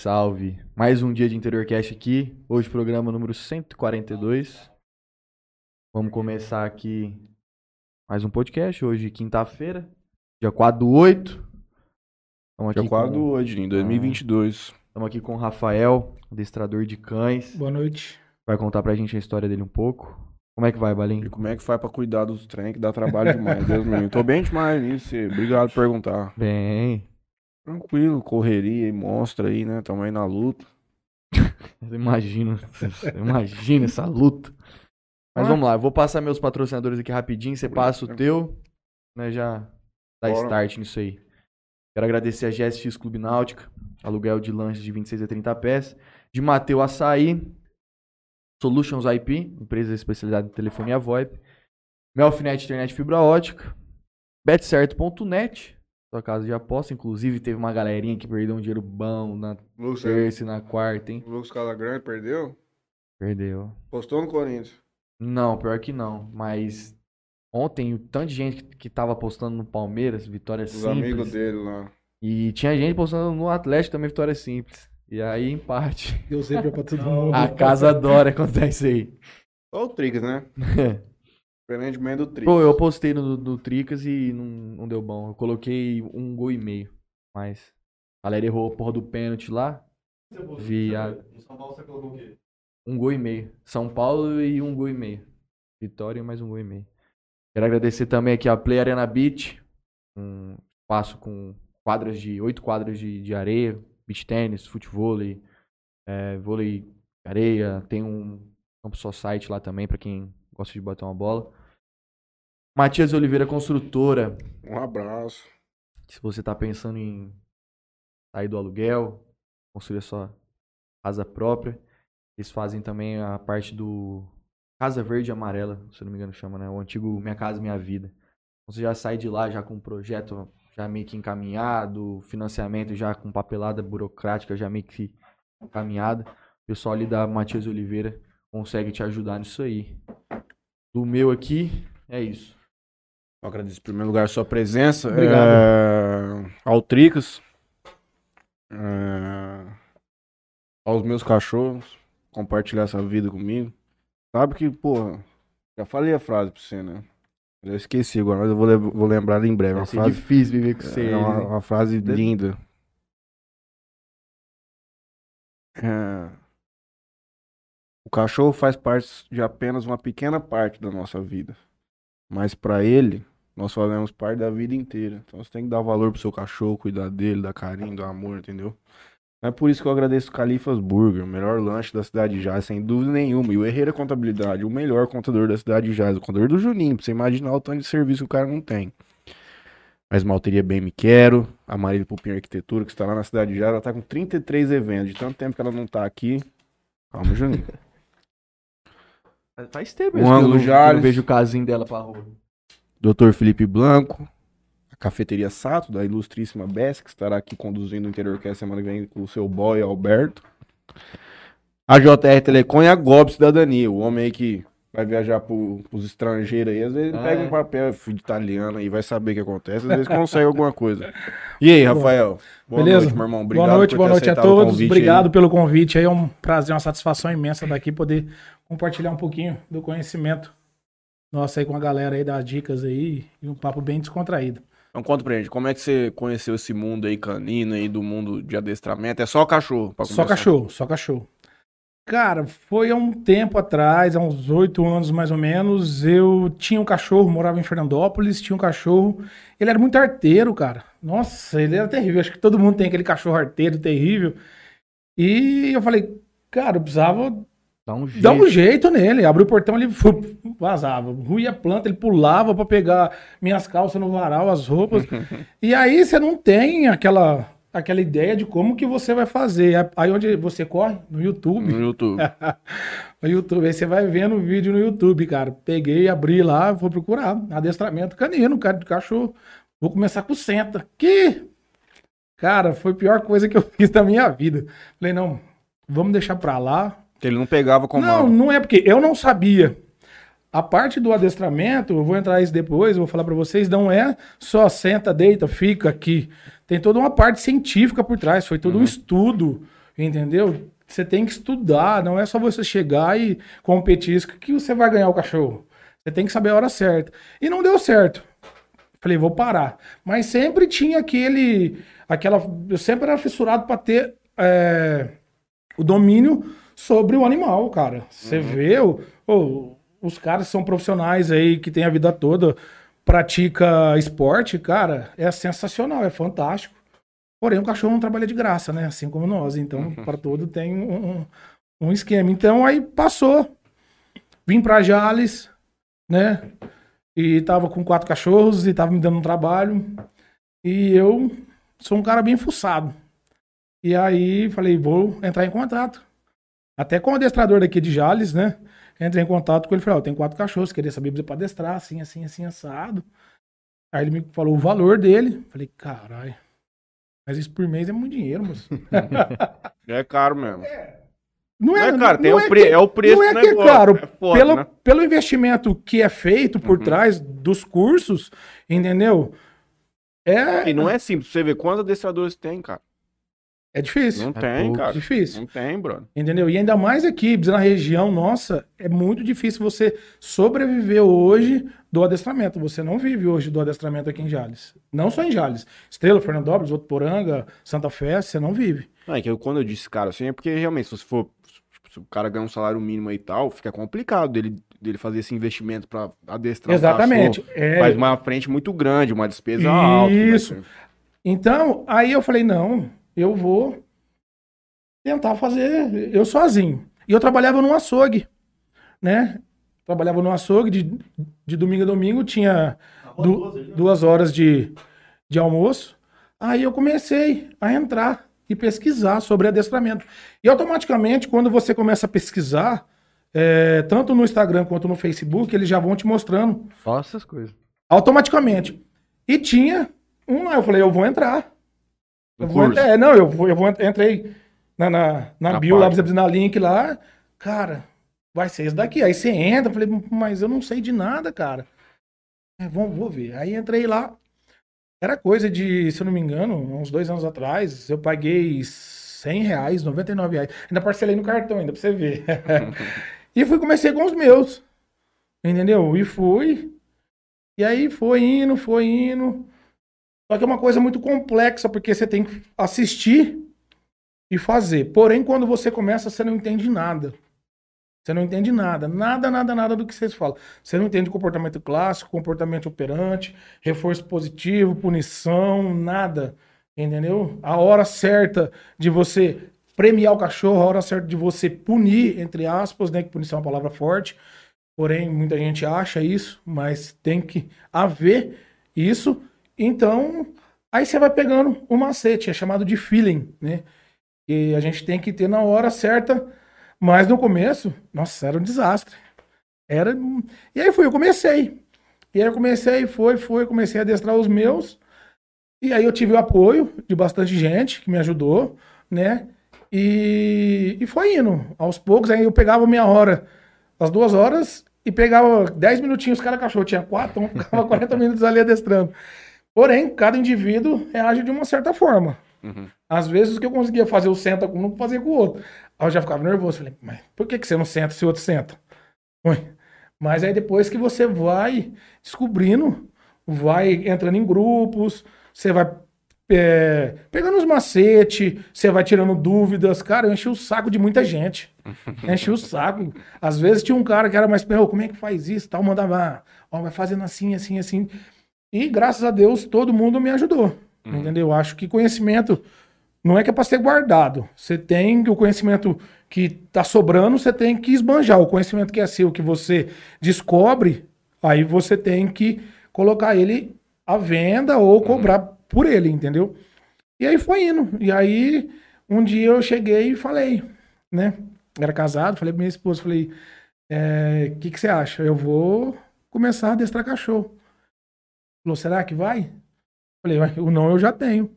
salve. Mais um dia de Interiorcast aqui. Hoje, programa número 142. Vamos começar aqui mais um podcast. Hoje, quinta-feira, dia 4 do 8. Estamos Dia 4 do 8, em 2022. Estamos aqui com o Rafael, adestrador de cães. Boa noite. Vai contar pra gente a história dele um pouco. Como é que vai, Balim? E como é que faz pra cuidar dos trem que dá trabalho demais, Deus me livre. Tô bem demais nisso, obrigado por perguntar. Bem. Tranquilo, correria e mostra aí, né? Tamo aí na luta. Eu imagino essa luta. Mas vamos lá, eu vou passar meus patrocinadores aqui rapidinho, você passa o teu, né, já dá Bora. start nisso aí. Quero agradecer a GSX Clube Náutica, aluguel de lanches de 26 a 30 pés, de Mateu Açaí, Solutions IP, empresa especializada em telefonia VoIP, Melfinet Internet Fibra Ótica, betcerto.net, sua casa de aposta, inclusive teve uma galerinha que perdeu um dinheiro bom na Lucas, terça e na quarta, hein? Lucas Calagrande perdeu? Perdeu. Postou no Corinthians. Não, pior que não. Mas ontem o tanto de gente que, que tava postando no Palmeiras, vitória Os simples. amigos dele lá. E tinha gente postando no Atlético também, vitória simples. E aí, empate. Deus sempre pra todo mundo. A casa adora quando é isso aí. Só o Tricas, né? Diferentemente do Tricas. Pô, eu postei no, no Tricas e não, não deu bom. Eu coloquei um gol e meio. Mas a galera errou a porra do pênalti lá. Viado. No São Paulo você colocou o quê? Um gol e meio. São Paulo e um gol e meio. Vitória e mais um gol e meio. Quero agradecer também aqui a Play Arena Beach. Um espaço com quadras de. oito quadras de, de areia, beach tênis, futevôlei, é, vôlei de areia. Tem um campo society lá também pra quem gosta de bater uma bola. Matias Oliveira Construtora. Um abraço. Se você tá pensando em sair do aluguel, construir a sua casa própria, eles fazem também a parte do Casa Verde e Amarela, se não me engano chama, né? O antigo Minha Casa Minha Vida. Então, Você já sai de lá já com um projeto já meio que encaminhado, financiamento já com papelada burocrática já meio que encaminhada. O pessoal ali da Matias Oliveira consegue te ajudar nisso aí. Do meu aqui, é isso. Eu agradeço em primeiro lugar a sua presença. Obrigado. É, Ao Tricas. É, Aos meus cachorros. Compartilhar essa vida comigo. Sabe que, porra, já falei a frase pra você, né? Eu esqueci agora, mas eu vou, vou lembrar em breve. É Vai uma frase, difícil viver com você. é uma, né? uma frase linda. É, O cachorro faz parte de apenas uma pequena parte da nossa vida. Mas pra ele, nós fazemos parte da vida inteira. Então você tem que dar valor pro seu cachorro, cuidar dele, dar carinho, dar amor, entendeu? É por isso que eu agradeço o Califas Burger, o melhor lanche da cidade de Jazz, sem dúvida nenhuma. E o Herreira Contabilidade, o melhor contador da cidade de Jazz, o contador do Juninho, pra você imaginar o tanto de serviço que o cara não tem. Mas Malteria Bem Me Quero, a Marília Pupim Arquitetura, que está lá na cidade de Jazz, ela tá com 33 eventos. De tanto tempo que ela não tá aqui. Calma, Juninho. Faz tempo Um mesmo que eu ângulo vejo o casinho dela pra rua. Dr. Felipe Blanco, a Cafeteria Sato, da ilustríssima Bess, que estará aqui conduzindo o Interior Cast semana que vem com o seu boy Alberto. A JR Telecom e a GOB Cidadania, o homem aí que vai viajar pro, pros estrangeiros aí, às vezes Ah, pega é. um papel filho de italiano aí, vai saber o que acontece, às vezes consegue alguma coisa. E aí, Rafael? Boa Beleza? noite, meu irmão. Obrigado boa noite, boa noite a todos. Obrigado aí. pelo convite aí. É um prazer, uma satisfação imensa daqui poder compartilhar um pouquinho do conhecimento nosso aí com a galera aí, das dicas aí e um papo bem descontraído. Então conta pra gente, como é que você conheceu esse mundo aí canino aí, do mundo de adestramento? É só cachorro pra Só cachorro, só cachorro. Cara, foi há um tempo atrás, há uns oito anos mais ou menos, eu tinha um cachorro, morava em Fernandópolis, tinha um cachorro, ele era muito arteiro, cara. Nossa, ele era terrível, acho que todo mundo tem aquele cachorro arteiro terrível. E eu falei, cara, eu precisava Dá um jeito. Dá um jeito nele. Abriu o portão, ele vazava. Ruía a planta, ele pulava pra pegar minhas calças no varal, as roupas. e aí você não tem aquela, aquela ideia de como que você vai fazer. Aí onde você corre? No YouTube. No YouTube. No YouTube. Aí você vai vendo o vídeo no YouTube, cara. Peguei, abri lá, vou procurar. Adestramento canino, cara de cachorro. Vou começar com senta. Que? Cara, foi a pior coisa que eu fiz da minha vida. Falei, não, vamos deixar pra lá. Ele não pegava com Não, não é porque eu não sabia. A parte do adestramento, eu vou entrar isso depois, vou falar pra vocês, não é só senta, deita, fica aqui. Tem toda uma parte científica por trás, foi todo um estudo. Entendeu? Você tem que estudar, não é só você chegar e competir isso que você vai ganhar o cachorro. Você tem que saber a hora certa. E não deu certo. Falei, vou parar. Mas sempre tinha aquele. aquela Eu sempre era fissurado para ter é, o domínio sobre o animal, cara. Você Uhum. vê, o, o- os caras são profissionais aí, que tem a vida toda, pratica esporte, cara, é sensacional, é fantástico. Porém, o cachorro não trabalha de graça, né? Assim como nós. Então, para todo tem um, um- um esquema. Então, aí passou. Vim para Jales, né? E tava com quatro cachorros e tava me dando um trabalho. E eu sou um cara bem fuçado. E aí falei, vou entrar em contato. Até com o adestrador daqui de Jales, né? Entrei em contato com ele, falei, ó, tem quatro cachorros, queria saber pra adestrar, assim, assim, assim, assado. Aí ele me falou o valor dele. Falei, caralho. Mas isso por mês é muito dinheiro, moço. É caro mesmo. Não Não é, cara, tem não o pre... que- é o preço não é que é caro. É foda, pelo, né? pelo investimento que é feito por Uhum. trás dos cursos, entendeu? É, E não é simples. Você vê quantos adestradores tem, cara. É difícil. Não É tem, pouco. cara. Difícil. Não tem, brother. Entendeu? E ainda mais aqui, na região nossa, é muito difícil você sobreviver hoje do adestramento. Você não vive hoje do adestramento aqui em Jales. Não só em Jales. Estrela, Fernandópolis, Votuporanga, Santa Fé, você não vive. Não, é que eu- quando eu disse, cara, assim, é porque realmente, se você for. Se o cara ganha um salário mínimo e tal, fica complicado dele, dele fazer esse investimento pra adestrar Exatamente. É, Faz uma frente muito grande, uma despesa alta. vai Isso. Então, aí eu falei, não, eu vou tentar fazer eu sozinho. E eu trabalhava num açougue, né? Trabalhava num açougue, de, de domingo a domingo, tinha du- duas horas de, de almoço. Aí eu comecei a entrar e pesquisar sobre adestramento. E automaticamente, quando você começa a pesquisar, é, tanto no Instagram quanto no Facebook, eles já vão te mostrando Só essas coisas. automaticamente. E tinha um lá, eu falei, eu vou entrar. No Eu vou curso. É, não, eu, vou, eu vou, entrei na, na, na Na bio lá, na link lá, cara, vai ser esse daqui. Aí você entra, falei, mas eu não sei de nada, cara. É, vamos, vou ver. Aí entrei lá, era coisa de, se eu não me engano, uns dois anos atrás, eu paguei 100 reais, 99 reais. Ainda parcelei no cartão ainda, pra você ver. e fui, comecei com os meus, entendeu? E fui, e aí foi indo, foi indo. Só que é uma coisa muito complexa, porque você tem que assistir e fazer. Porém, quando você começa, você não entende nada. Você não entende nada. Nada, nada, nada do que vocês falam. Você não entende comportamento clássico, comportamento operante, reforço positivo, punição, nada. Entendeu? A hora certa de você premiar o cachorro, a hora certa de você punir, entre aspas, né? Que punição é uma palavra forte. Porém, muita gente acha isso, mas tem que haver isso. Então, aí você vai pegando o macete, é chamado de feeling, né? E a gente tem que ter na hora certa, mas no começo, nossa, era um desastre. Era. E aí foi, eu comecei. E aí eu comecei, foi, foi, comecei a adestrar os meus. E aí eu tive o apoio de bastante gente que me ajudou, né? E, e foi indo. Aos poucos, aí eu pegava minha hora, as duas horas, e pegava 10 minutinhos cada cachorro. Tinha quatro, então ficava 40 minutos ali adestrando. Porém, cada indivíduo reage de uma certa forma. Uhum. Às vezes o que eu conseguia fazer o senta com um, não fazia com o outro. Aí eu já ficava nervoso. Falei, mas por que, que você não senta se o outro senta? Ué. Mas aí depois que você vai descobrindo, vai entrando em grupos, você vai é, pegando os macetes, você vai tirando dúvidas. Cara, eu enchi o saco de muita gente. Enchi o saco. Às vezes tinha um cara que era mais, "Ô, como é que faz isso? Tal, mandava, ó, vai fazendo assim, assim, assim. E graças a Deus todo mundo me ajudou. Entendeu? Acho que conhecimento não é que é para ser guardado. Você tem o conhecimento que tá sobrando, você tem que esbanjar. O conhecimento que é seu, que você descobre, aí você tem que colocar ele à venda ou cobrar por ele, entendeu? E aí foi indo. E aí, um dia eu cheguei e falei, né? Era casado, falei pra minha esposa, falei, o que, que você acha? Eu vou começar a adestrar cachorro. Falou, será que vai? Falei, "Ué, o não eu já tenho.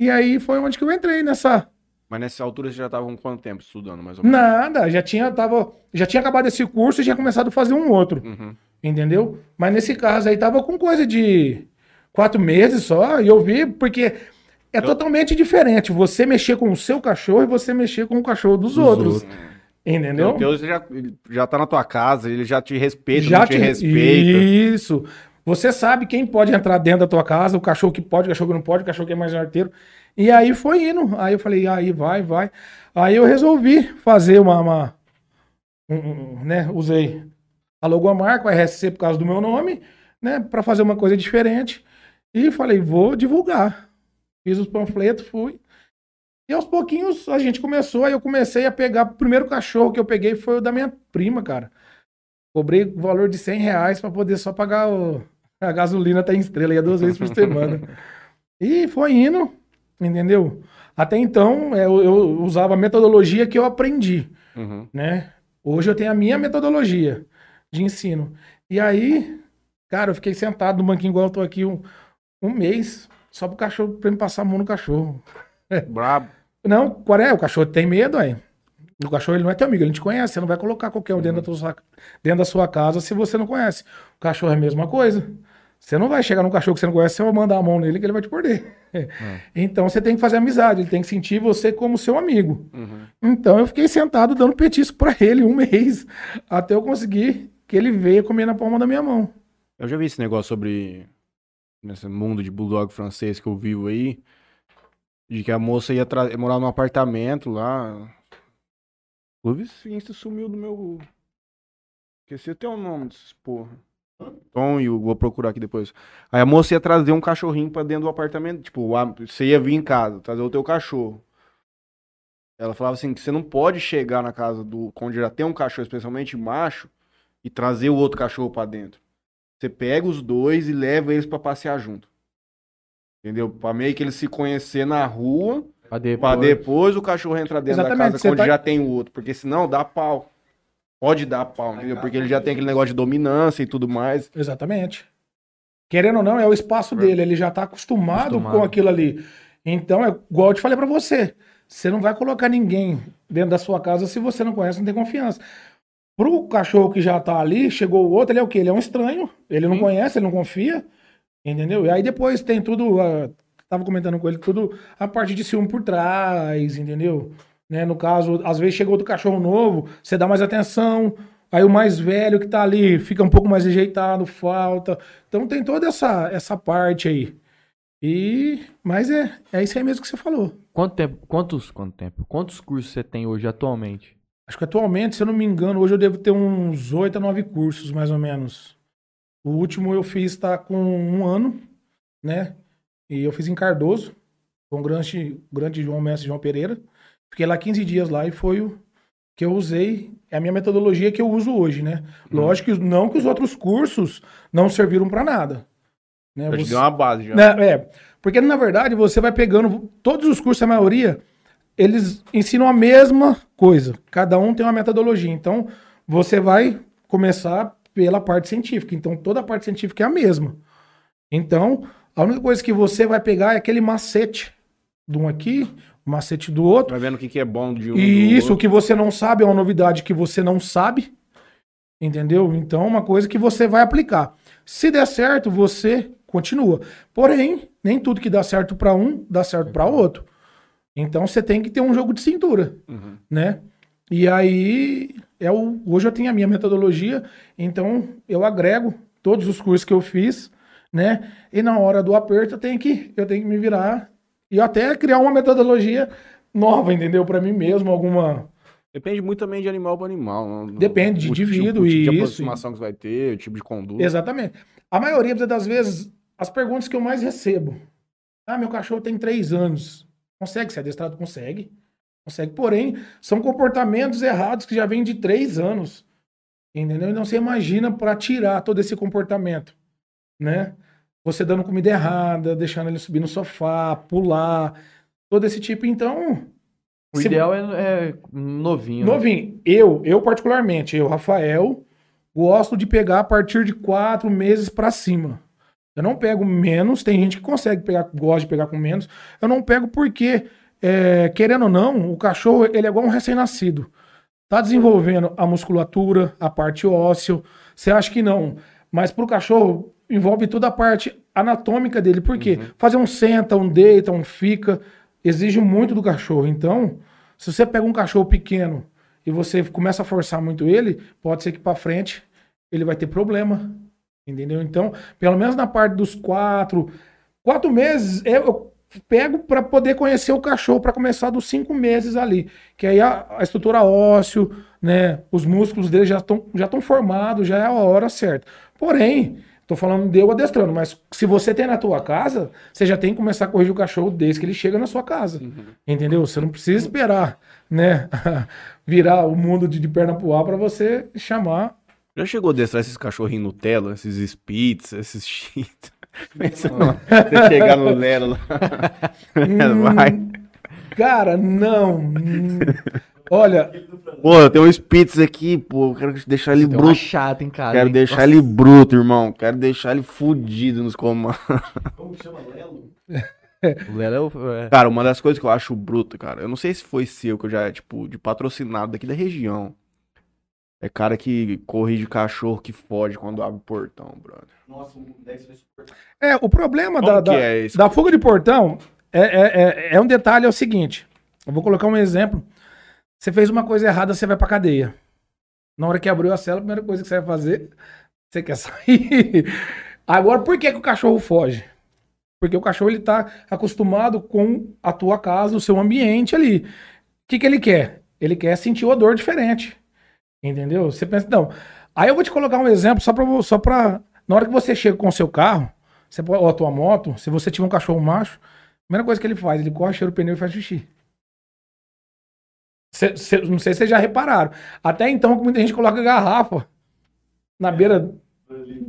E aí foi onde que eu entrei nessa. Mas nessa altura você já tava com quanto tempo estudando, mais ou menos? Nada, já tinha, tava, já tinha acabado esse curso e tinha começado a fazer um outro. Uhum. Entendeu? Mas nesse caso aí tava com coisa de quatro meses só. E eu vi, porque É totalmente diferente você mexer com o seu cachorro e você mexer com o cachorro dos, Dos outros. outros. Entendeu? Hoje já, já tá na tua casa, ele já te respeita, Já te, te- respeita. Isso. Você sabe quem pode entrar dentro da tua casa, o cachorro que pode, o cachorro que não pode, o cachorro que é mais arteiro. E aí foi indo. Aí eu falei, aí vai, vai. Aí eu resolvi fazer uma. uma- um- né? Usei a logomarca, o RSC por causa do meu nome, né? Pra fazer uma coisa diferente. E falei, vou divulgar. Fiz os panfletos, fui. E aos pouquinhos a gente começou, aí eu comecei a pegar. O primeiro cachorro que eu peguei foi o da minha prima, cara. Cobrei o valor de 100 reais pra poder só pagar o- a gasolina tá em estrela, ia duas vezes por semana. E foi indo, entendeu? Até então é, eu, eu usava a metodologia que eu aprendi, Uhum. né? Hoje eu tenho a minha metodologia de ensino. E aí, cara, eu fiquei sentado no banquinho igual eu tô aqui um, um mês, só pro cachorro, pra me passar a mão no cachorro. Brabo. Não, qual é? O cachorro tem medo, aí. O cachorro ele não é teu amigo, ele te conhece. Você não vai colocar qualquer um dentro, da tua, dentro da sua casa se você não conhece. O cachorro é a mesma coisa. Você não vai chegar num cachorro que você não conhece, você vai mandar a mão nele que ele vai te morder. Então você tem que fazer amizade, ele tem que sentir você como seu amigo. Uhum. Então eu fiquei sentado dando petisco pra ele um mês, até eu conseguir que ele veio comer na palma da minha mão. Eu já vi esse negócio sobre nesse mundo de bulldog francês que eu vivo aí, de que a moça ia tra- morar num apartamento lá. Inclusive, isso sumiu do meu. Esqueci até o nome desses porra. Tom e eu vou procurar aqui depois. Aí a moça ia trazer um cachorrinho pra dentro do apartamento. Tipo, a- você ia vir em casa, trazer o teu cachorro. Ela falava assim que você não pode chegar na casa do. Onde já tem um cachorro, especialmente macho, e trazer o outro cachorro pra dentro. Você pega os dois e leva eles pra passear junto. Entendeu? Pra meio que eles se conhecer na rua, Pra depois. pra depois o cachorro entrar dentro Exatamente, da casa onde tá- já tem o outro. Porque senão dá pau. Pode dar pau, entendeu? Porque ele já tem aquele negócio de dominância e tudo mais. Exatamente. Querendo ou não, é o espaço dele, ele já tá acostumado, Acostumado. com aquilo ali. Então, é igual eu te falei pra você. Você não vai colocar ninguém dentro da sua casa se você não conhece, não tem confiança. Pro cachorro que já tá ali, chegou o outro, ele é o quê? Ele é um estranho, ele não Sim. conhece, ele não confia, entendeu? E aí depois tem tudo, ah, tava comentando com ele, tudo a parte de ciúme por trás, entendeu? Né? No caso, às vezes chega outro cachorro novo, você dá mais atenção, aí o mais velho que tá ali fica um pouco mais rejeitado, falta. Então tem toda essa, essa parte aí. E, mas é, é isso aí mesmo que você falou. Quanto tempo? Quantos, quanto tempo? Quantos cursos você tem hoje atualmente? Acho que atualmente, se eu não me engano, hoje eu devo ter uns 8 a 9 cursos, mais ou menos. O último eu fiz tá com um ano, né? E eu fiz em Cardoso, com o grande, o grande João Mestre João Pereira. Fiquei lá 15 dias lá e foi o que eu usei, é a minha metodologia que eu uso hoje, né? Lógico que não que os outros cursos não serviram para nada. Né? Você- deu uma base já. né, é, porque na verdade você vai pegando todos os cursos, a maioria, eles ensinam a mesma coisa. Cada um tem uma metodologia. Então, você vai começar pela parte científica. Então, toda a parte científica é a mesma. Então, a única coisa que você vai pegar é aquele macete de um aqui, macete do outro. Vai vendo o que, que é bom de um. E isso, o outro. que você não sabe é uma novidade que você não sabe. Entendeu? Então, é uma coisa que você vai aplicar. Se der certo, você continua. Porém, nem tudo que dá certo para um, dá certo para outro. Então, você tem que ter um jogo de cintura, Uhum. né? E aí, é o, hoje eu tenho a minha metodologia, então eu agrego todos os cursos que eu fiz, né? E na hora do aperto eu tenho que, eu tenho que me virar e até criar uma metodologia nova, entendeu? Para mim mesmo, alguma Depende muito também de animal para animal. não- Depende de tipo- indivíduo, o tipo de isso. aproximação que você vai ter, o tipo de conduta. Exatamente. A maioria das vezes, as perguntas que eu mais recebo. Ah, meu cachorro tem três anos. Consegue ser adestrado? Consegue. Consegue. Porém, são comportamentos errados que já vêm de três anos. Entendeu? Então você imagina para tirar todo esse comportamento, né? Você dando comida errada, deixando ele subir no sofá, pular, todo esse tipo. Então, O se- ideal é, é novinho. né? Novinho. Eu, eu particularmente, eu, Rafael, gosto de pegar a partir de quatro meses pra cima. Eu não pego menos, tem gente que consegue pegar, gosta de pegar com menos. Eu não pego porque, é, querendo ou não, o cachorro ele é igual um recém-nascido. Tá desenvolvendo a musculatura, a parte óssea. Você acha que não? Mas pro cachorro envolve toda a parte anatômica dele. Por quê? Uhum. Fazer um senta, um deita, um fica, exige muito do cachorro. Então, se você pega um cachorro pequeno e você começa a forçar muito ele, pode ser que para frente ele vai ter problema. Entendeu? Então, pelo menos na parte dos quatro, quatro meses, eu, eu pego para poder conhecer o cachorro, para começar dos cinco meses ali. Que aí a, a estrutura ósseo, né, os músculos dele já estão já estão formados, já é a hora certa. Porém, tô falando de eu adestrando, mas se você tem na tua casa, você já tem que começar a corrigir o cachorro desde que ele chega na sua casa. Entendeu? Você não precisa esperar, né, virar o mundo de, de perna pro ar para você chamar Já chegou a destrar esses cachorrinhos Nutella, esses Spitz, esses Cheetos? Pensa não, você chegar no Lelo lá. Vai. Hum, Cara, não. Olha, Pô, tem um Spitz aqui, pô. eu Quero deixar ele uma bruto. chata em casa. Quero hein? deixar ele bruto, irmão. Quero deixar ele fudido nos comandos. O Lela é o. é. Cara, uma das coisas que eu acho bruto, cara, eu não sei se foi seu, que eu já, tipo, de patrocinado daqui da região. É cara que corrige cachorro que foge quando abre o portão, brother. é, o problema Como da, que da, é isso? da fuga de portão é, é, é, é um detalhe, é o seguinte. Eu vou colocar um exemplo. Você fez uma coisa errada, você vai pra cadeia. Na hora que abriu a cela, a primeira coisa que você vai fazer, você quer sair. Agora, por que, que o cachorro foge? Porque o cachorro ele tá acostumado com a tua casa, o seu ambiente ali. O que, que ele quer? Ele quer sentir o odor diferente. Entendeu? Você pensa, não. Aí eu vou te colocar um exemplo só pra, só pra. Na hora que você chega com o seu carro, você, ou a tua moto, se você tiver um cachorro macho, a primeira coisa que ele faz, ele corre, cheira o pneu e faz xixi. Cê- cê- não sei se vocês já repararam. Até então, muita gente coloca garrafa na beira.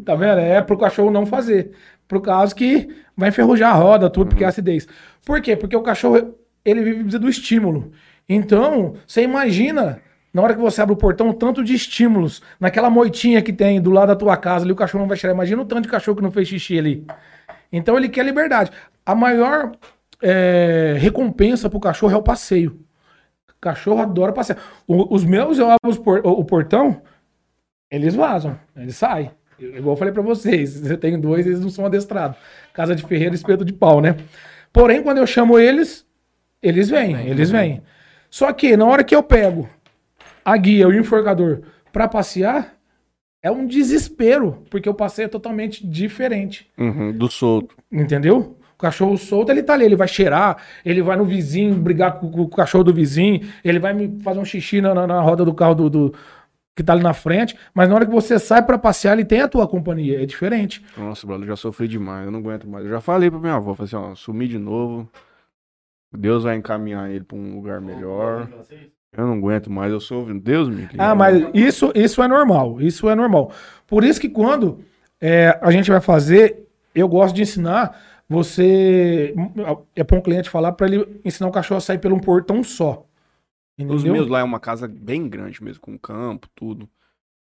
Tá vendo? É pro cachorro não fazer. Por causa que vai enferrujar a roda, tudo, porque é acidez. Por quê? Porque o cachorro, ele vive precisa do estímulo. Então, você imagina, na hora que você abre o portão, o tanto de estímulos, naquela moitinha que tem do lado da tua casa ali, o cachorro não vai cheirar. Imagina o tanto de cachorro que não fez xixi ali. Então, ele quer liberdade. A maior é, recompensa pro cachorro é o passeio. O cachorro adora passear. O- os meus, eu abro por- o, o portão, eles vazam, eles saem. Igual eu falei pra vocês, eu tenho dois, eles não são adestrados. Casa de ferreiro, espeto de pau, né? Porém, quando eu chamo eles, eles vêm, eles vêm. Só que na hora que eu pego a guia e o enforcador pra passear, é um desespero, porque o passeio é totalmente diferente. Uhum, do solto. Entendeu? O cachorro solto, ele tá ali, ele vai cheirar, ele vai no vizinho brigar com, com o cachorro do vizinho, ele vai me fazer um xixi na, na- na roda do carro do, do- que tá ali na frente, mas na hora que você sai pra passear, ele tem a tua companhia, é diferente. Nossa, brother, eu já sofri demais, eu não aguento mais. Eu já falei pra minha avó, falei assim, ó, sumi de novo. Deus vai encaminhar ele pra um lugar melhor. Eu não aguento mais, eu sou. Deus me livre. Ah, mas isso, isso é normal, isso é normal. Por isso que quando é, a gente vai fazer, eu gosto de ensinar você, é para um cliente falar para ele ensinar o cachorro a sair pelo um portão só. Os Entendeu? meus lá é uma casa bem grande mesmo, com campo, tudo.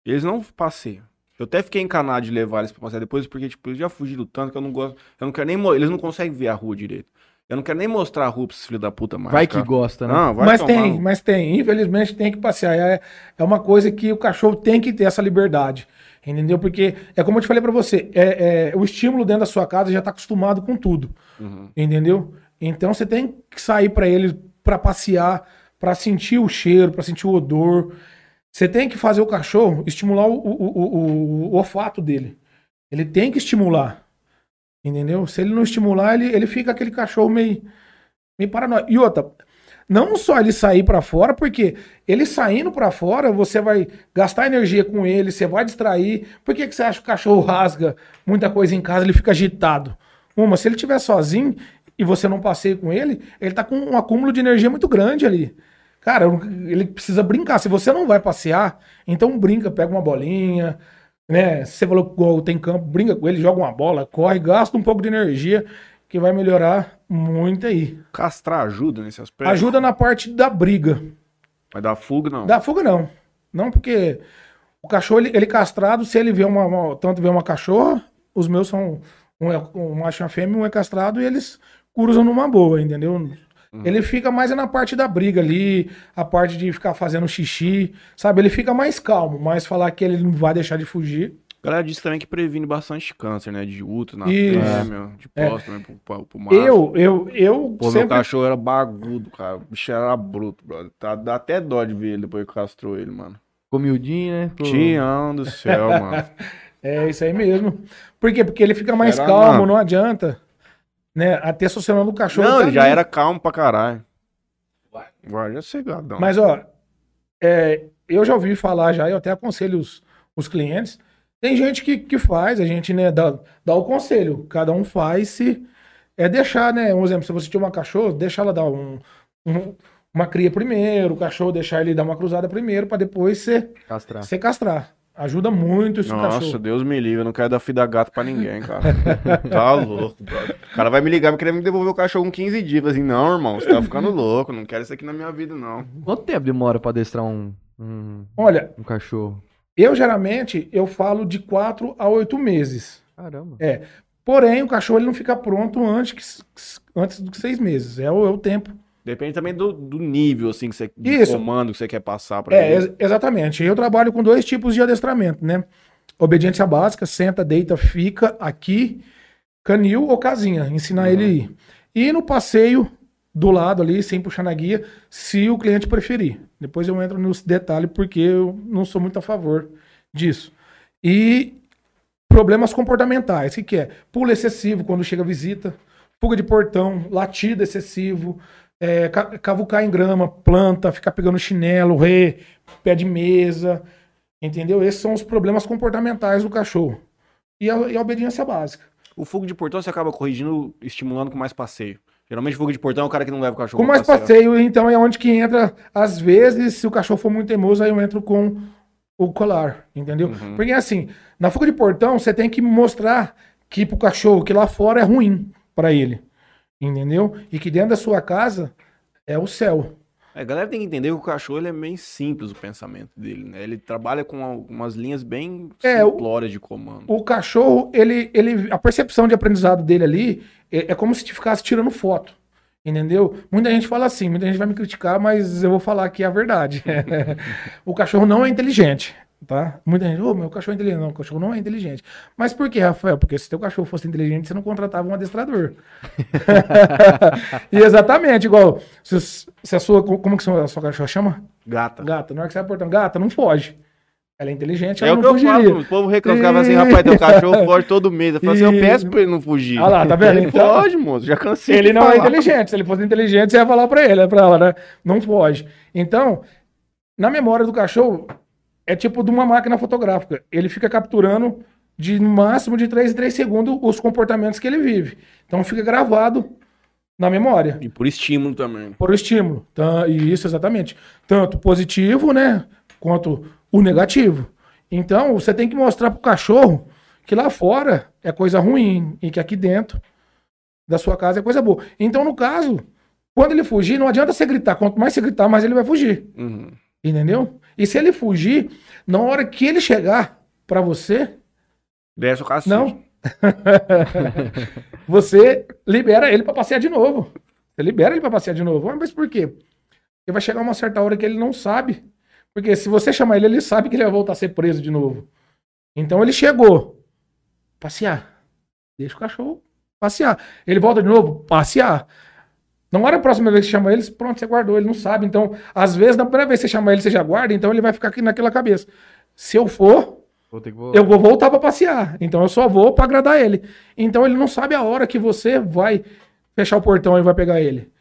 Eles não passeiam. Eu até fiquei encanado de levar eles pra passear depois, porque, tipo, eles já fugiram tanto que eu não gosto. Eu não quero nem. Eles não conseguem ver a rua direito. Eu não quero nem mostrar a rua pra esses filhos da puta mais. Vai que cara. gosta, né? Não, vai mas tomar tem, mas tem. Infelizmente tem que passear. É, é uma coisa que o cachorro tem que ter essa liberdade. Entendeu? Porque é como eu te falei pra você, é, é, o estímulo dentro da sua casa já tá acostumado com tudo. Uhum. Entendeu? Então você tem que sair pra ele pra passear, pra sentir o cheiro, pra sentir o odor. Você tem que fazer o cachorro estimular o, o, o, o- o olfato dele. Ele tem que estimular. Entendeu? Se ele não estimular, ele, ele fica aquele cachorro meio, meio paranoico. E outra, não só ele sair pra fora, porque ele saindo pra fora, você vai gastar energia com ele, você vai distrair. Por que, que você acha que o cachorro rasga muita coisa em casa, ele fica agitado? Uma, se ele estiver sozinho e você não passeia com ele, ele tá com um acúmulo de energia muito grande ali. Cara, ele precisa brincar. Se você não vai passear, então brinca, pega uma bolinha, né? Se você falou que tem campo, brinca com ele, joga uma bola, corre, gasta um pouco de energia, que vai melhorar muito aí. Castrar ajuda nesse aspecto? Ajuda na parte da briga. Vai dar fuga, não. Da fuga, não. Não, porque o cachorro, ele, ele castrado, se ele vê uma, uma- tanto vê uma cachorra, os meus são um, é, um macho e uma fêmea, um é castrado e eles cruzam numa boa, entendeu? Ele fica mais na parte da briga ali, a parte de ficar fazendo xixi, sabe? Ele fica mais calmo, mas falar que ele não vai deixar de fugir, A galera disse também que previne bastante câncer, né? De útero, na fêmea, de É. pós também pro, pro, pro macho. Eu, eu, eu Pô, meu sempre... cachorro era bagudo, cara. O bicho era bruto, brother. Tá, dá até dó de ver ele depois que castrou ele, mano. Ficou miudinho, né? Ficou- Tião do céu, mano. É isso aí mesmo. Por quê? Porque ele fica mais Era calmo, não. não adianta. Né? A testosterona do cachorro. Não, tá ele já ali. era calmo pra caralho. Já é cegadão. Mas, ó, é, eu já ouvi falar já, eu até aconselho os, os clientes. Tem gente que, que faz, a gente né, dá, dá o conselho. Cada um faz se. É deixar, né? Um exemplo, se você tiver uma cachorro, deixa ela dar um, um- uma cria primeiro, o cachorro deixar ele dar uma cruzada primeiro, pra depois você, Castrar. você castrar. Ajuda muito esse Nossa, cachorro. Deus me livre, eu não quero dar fio da gata pra ninguém, cara. tá louco, brother. O cara vai me ligar, me querer me devolver o cachorro com 15 dias. Assim, não, irmão, você tá ficando louco, não quero isso aqui na minha vida, não. Quanto tempo demora pra adestrar um, um, Olha, um cachorro? Eu geralmente eu falo de 4 a 8 meses. Caramba. Porém, o cachorro ele não fica pronto antes, que- antes dos seis meses. É o, é o tempo. Depende também do, do nível, assim, que você, Isso. comando que você quer passar pra É, ele. ex- exatamente. Eu trabalho com dois tipos de adestramento, né? Obediência básica, senta, deita, fica aqui, canil ou casinha, ensinar Uhum. ele a ir. E no passeio do lado ali, sem puxar na guia, se o cliente preferir. Depois eu entro nos detalhes porque eu não sou muito a favor disso. E problemas comportamentais, o que, que é? Pulo excessivo quando chega visita, fuga de portão, latido excessivo, é, ca- cavucar em grama, planta, ficar pegando chinelo, ré, pé de mesa, entendeu? Esses são os problemas comportamentais do cachorro. E a, e a obediência básica. O fogo de portão você acaba corrigindo, estimulando com mais passeio. Geralmente, fogo de portão é o cara que não leva o cachorro Com mais passeio, então, é onde que entra, às vezes, se o cachorro for muito teimoso, aí eu entro com o colar, entendeu? Uhum. Porque assim, na fuga de portão, você tem que mostrar que pro cachorro que lá fora é ruim pra ele, entendeu? E que dentro da sua casa é o céu. É, a galera tem que entender que o cachorro ele é bem simples o pensamento dele, né? Ele trabalha com algumas linhas bem É, simplórias de comando. O cachorro, ele, ele, a percepção de aprendizado dele ali é, é como se te ficasse tirando foto. Entendeu? Muita gente fala assim, muita gente vai me criticar, mas eu vou falar que é a verdade. o cachorro não é inteligente, tá? Muita gente, ô, meu cachorro é inteligente. Não, o cachorro não é inteligente. Mas por quê, Rafael? Porque se teu cachorro fosse inteligente, você não contratava um adestrador. e exatamente, igual, se, se a sua, como que a sua cachorra chama? Gata. Gata. Na hora que você vai portando, gata, não foge. Ela é inteligente, É ela o que não eu falo, o povo reclama, ficava assim, rapaz, teu cachorro foge todo mês. Eu falo assim, eu peço pra ele não fugir. Olha lá, tá vendo? Ele Então- foge, moço, já cansei Ele não é falar. inteligente. Se ele fosse inteligente, você ia falar pra ele, pra ela, né? Não pode. Então, na memória do cachorro, é tipo de uma máquina fotográfica. Ele fica capturando de no máximo de 3 em 3 segundos os comportamentos que ele vive. Então fica gravado na memória. E por estímulo também. Por estímulo. Tá, isso, exatamente. Tanto positivo, né? Quanto o negativo. Então, você tem que mostrar pro cachorro que lá fora é coisa ruim e que aqui dentro da sua casa é coisa boa. Então, no caso, quando ele fugir, não adianta você gritar. Quanto mais você gritar, mais ele vai fugir. Uhum. Entendeu? E se ele fugir, na hora que ele chegar pra você, Desce o cacete. não. você libera ele pra passear de novo. Você libera ele pra passear de novo. Ah, Mas por quê? Porque vai chegar uma certa hora que ele não sabe. Porque se você chamar ele, ele sabe que ele vai voltar a ser preso de novo. Então ele chegou. Passear. Deixa o cachorro passear. Ele volta de novo, passear. Na hora a próxima vez que você chama ele, pronto, você guardou, ele não sabe. Então, às vezes, na primeira vez que você chama ele, você já guarda, então ele vai ficar aqui naquela cabeça. Se eu for, Vou ter que vo- eu vou voltar para passear. Então eu só vou para agradar ele. Então ele não sabe a hora que você vai fechar o portão e vai pegar ele.